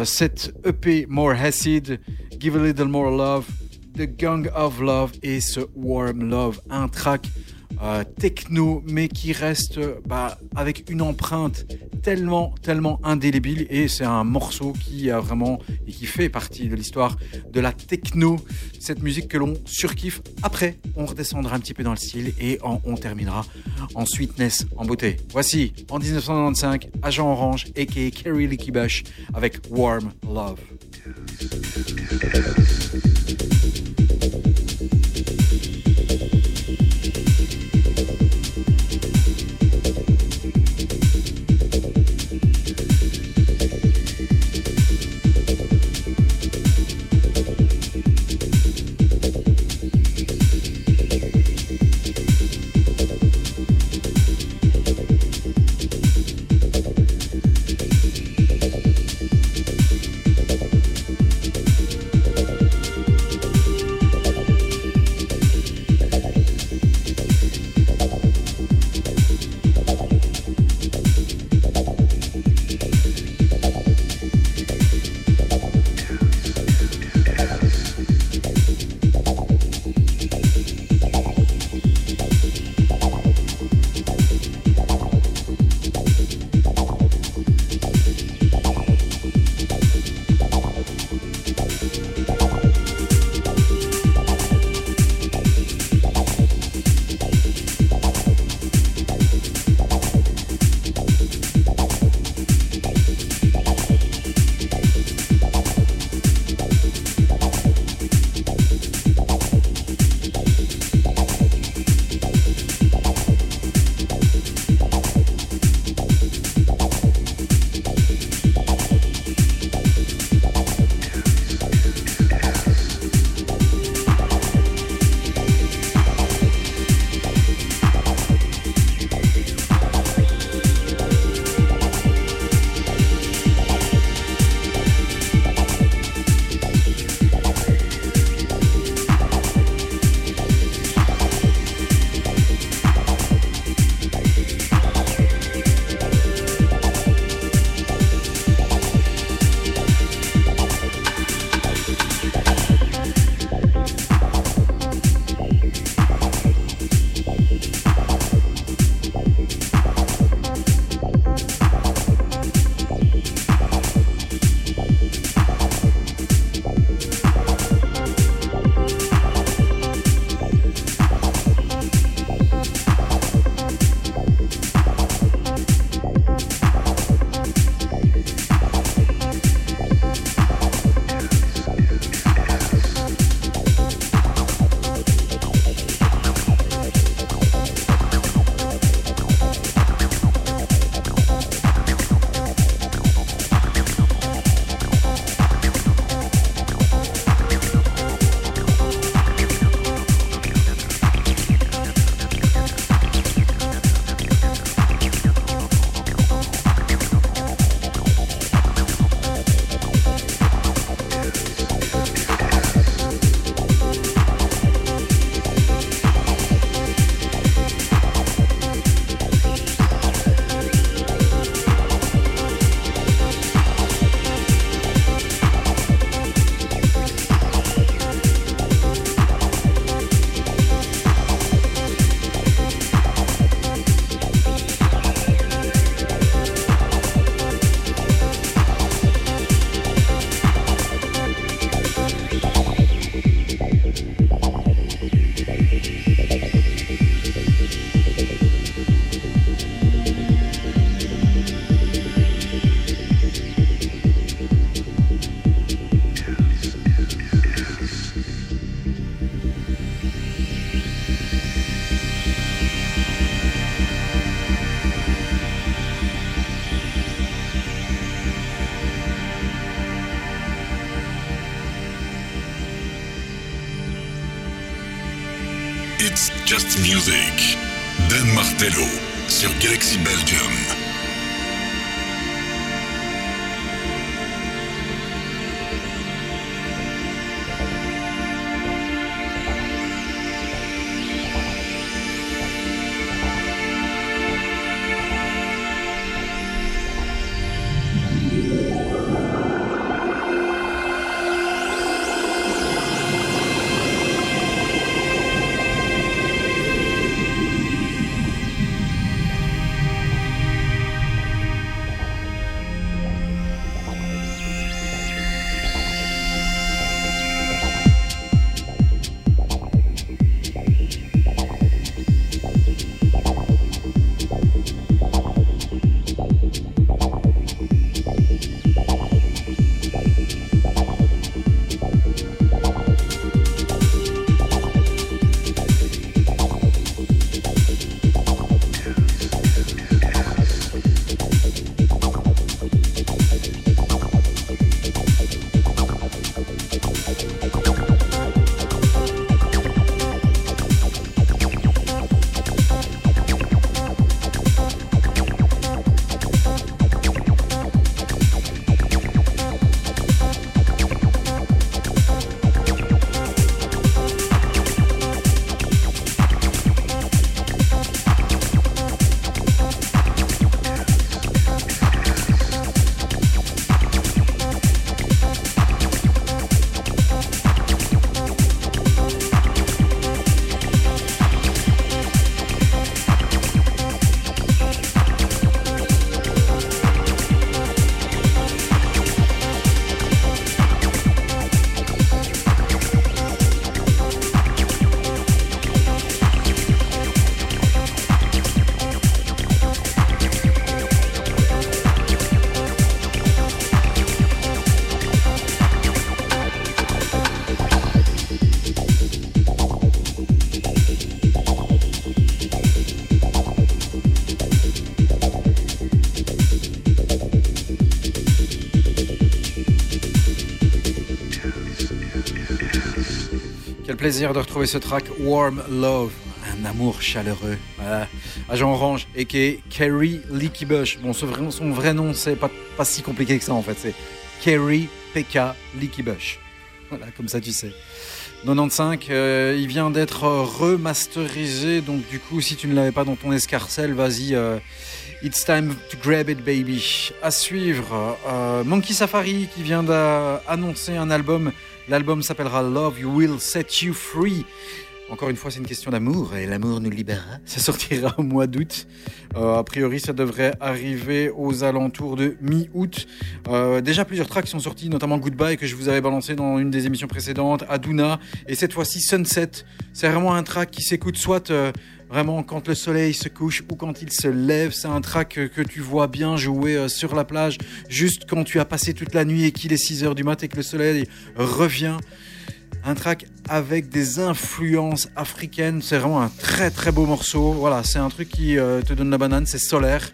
cette EP More Acid, Give a Little More Love, The Gang of Love et Warm Love, un track euh, techno mais qui reste bah, avec une empreinte tellement tellement indélébile et c'est un morceau qui a vraiment et qui fait partie de l'histoire de la techno. Cette musique que l'on surkiffe. Après on redescendra un petit peu dans le style et on terminera en sweetness en beauté. Voici en 1995 Agent Orange aka Kerry Licky Bush avec Warm Love Martello sur Galaxy Belgium. Plaisir de retrouver ce track Warm Love, un amour chaleureux. Voilà. Agent Orange et qui est Kerry Leaky Bush. Bon, son vrai nom, c'est pas, pas si compliqué que ça en fait. C'est Kerry PK Leaky Bush. Voilà, comme ça tu sais. 95, euh, il vient d'être remasterisé. Donc, du coup, si tu ne l'avais pas dans ton escarcelle, vas-y. euh, It's time to grab it, baby. À suivre, euh, Monkey Safari qui vient d'annoncer un album. L'album s'appellera Love You Will Set You Free. Encore une fois, c'est une question d'amour et l'amour nous libérera. Ça sortira au mois d'août. Euh, a priori, ça devrait arriver aux alentours de mi-août. Euh, déjà, plusieurs tracks sont sortis, notamment Goodbye que je vous avais balancé dans une des émissions précédentes, Aduna et cette fois-ci Sunset. C'est vraiment un track qui s'écoute soit euh, vraiment quand le soleil se couche ou quand il se lève. C'est un track que, tu vois bien jouer euh, sur la plage, juste quand tu as passé toute la nuit et qu'il est 6 heures du mat et que le soleil revient. Un track avec des influences africaines. C'est vraiment un très très beau morceau. Voilà, c'est un truc qui te donne la banane, c'est solaire.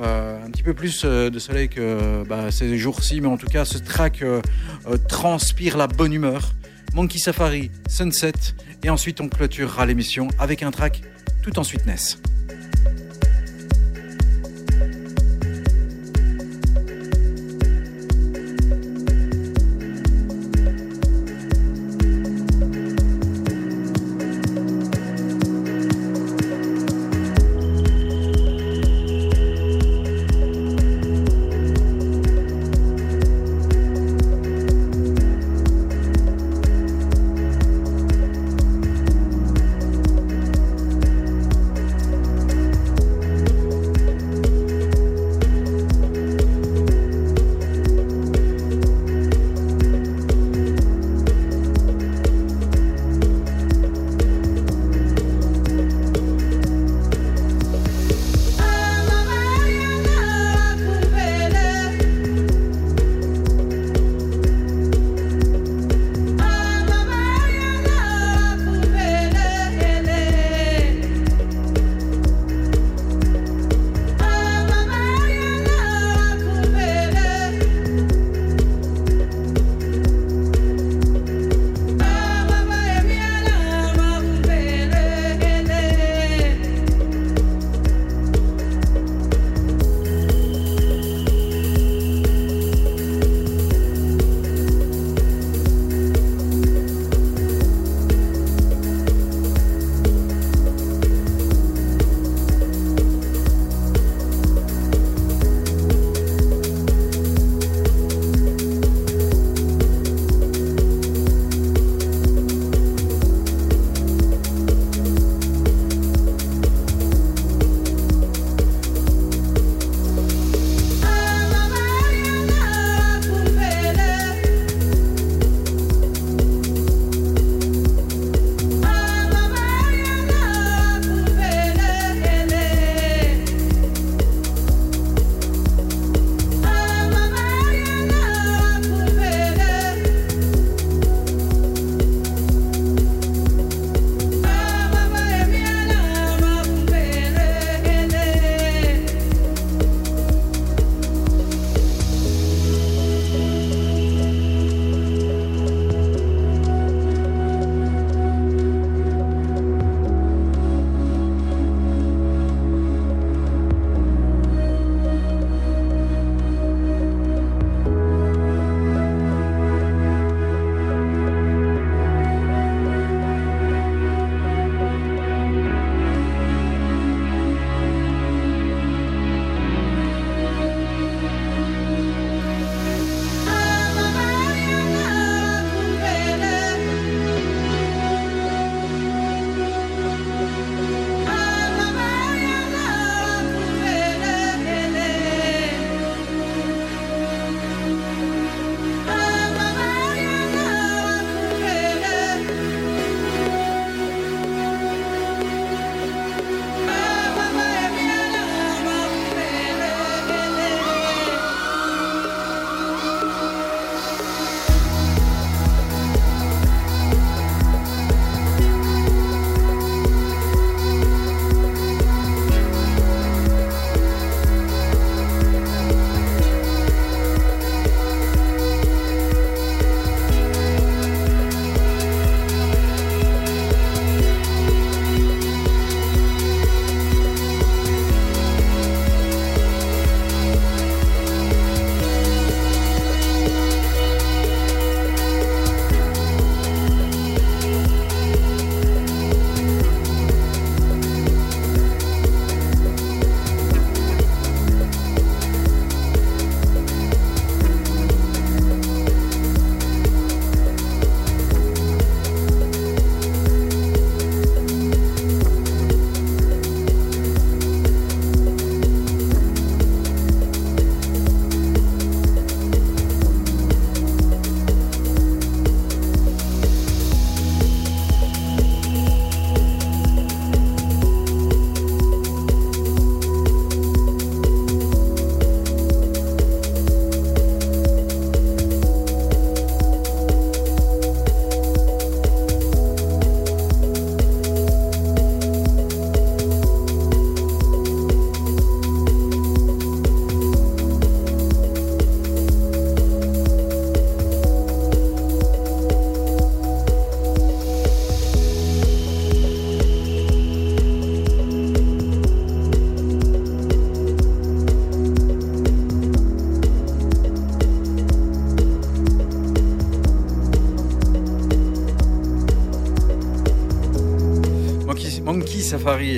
Euh, un petit peu plus euh, de soleil que bah, ces jours-ci, mais en tout cas, ce track euh, transpire la bonne humeur. Monkey Safari, Sunset, et ensuite on clôturera l'émission avec un track tout en sweetness.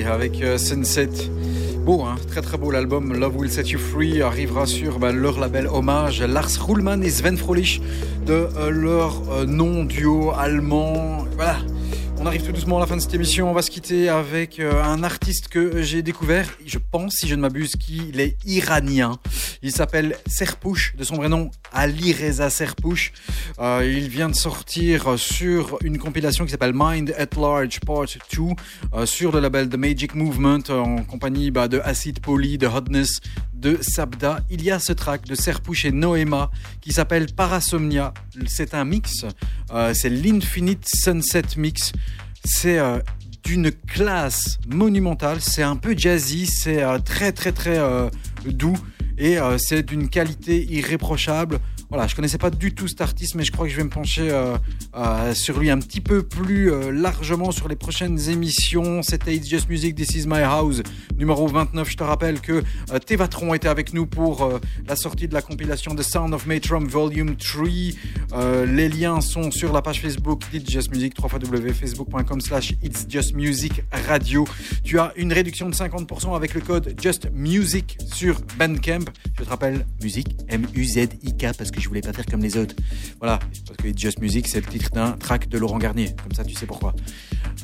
Avec euh, Sunset. Beau, hein très très beau l'album Love Will Set You Free arrivera sur bah, leur label hommage Lars Ruhlmann et Sven Frolich de euh, leur euh, nom duo allemand. Voilà. On arrive tout doucement à la fin de cette émission. On va se quitter avec euh, un artiste que j'ai découvert. Je pense, si je ne m'abuse, qu'il est iranien. Il s'appelle Serpouche, de son vrai nom Ali Reza Serpouche. Euh, il vient de sortir sur une compilation qui s'appelle Mind at Large Part 2 euh, sur le label The Magic Movement euh, en compagnie bah, de Acid Poly, de Hotness, de Sabda. Il y a ce track de Serpouche et Noema qui s'appelle Parasomnia. C'est un mix, c'est l'Infinite Sunset Mix. C'est d'une classe monumentale, c'est un peu jazzy, c'est très très très doux et c'est d'une qualité irréprochable. Voilà, je connaissais pas du tout cet artiste, mais je crois que je vais me pencher euh, euh, sur lui un petit peu plus euh, largement sur les prochaines émissions. C'était It's Just Music, This Is My House, numéro 29. Je te rappelle que Tevatron était avec nous pour la sortie de la compilation The Sound of Matron Volume 3. Euh, les liens sont sur la page Facebook d'It's Just Music, www.facebook.com slash It's Just Music Radio. Tu as une réduction de 50% avec le code Just Music sur Bandcamp. Je te rappelle, musique, M-U-Z-I-K, parce que je voulais pas faire comme les autres. Voilà, parce que Just Music, c'est le titre d'un track de Laurent Garnier. Comme ça, tu sais pourquoi.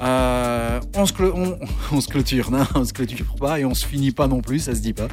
Euh, on, se on- on clôture, non, on se clôture pas et on se finit pas non plus, ça se dit pas.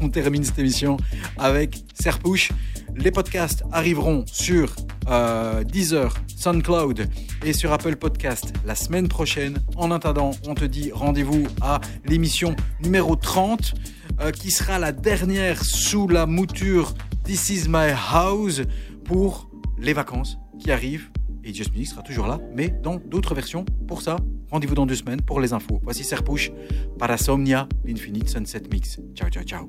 On termine cette émission avec Serpouche. Les podcasts arriveront sur euh, Deezer, SoundCloud et sur Apple Podcast la semaine prochaine. En attendant, on te dit rendez-vous à l'émission numéro 30 euh, qui sera la dernière sous la mouture This is my house pour les vacances qui arrivent. Et Just Music sera toujours là, mais dans d'autres versions. Pour ça, rendez-vous dans deux semaines pour les infos. Voici Serpouche, Parasomnia, l'Infinite Sunset Mix. Ciao, ciao, ciao.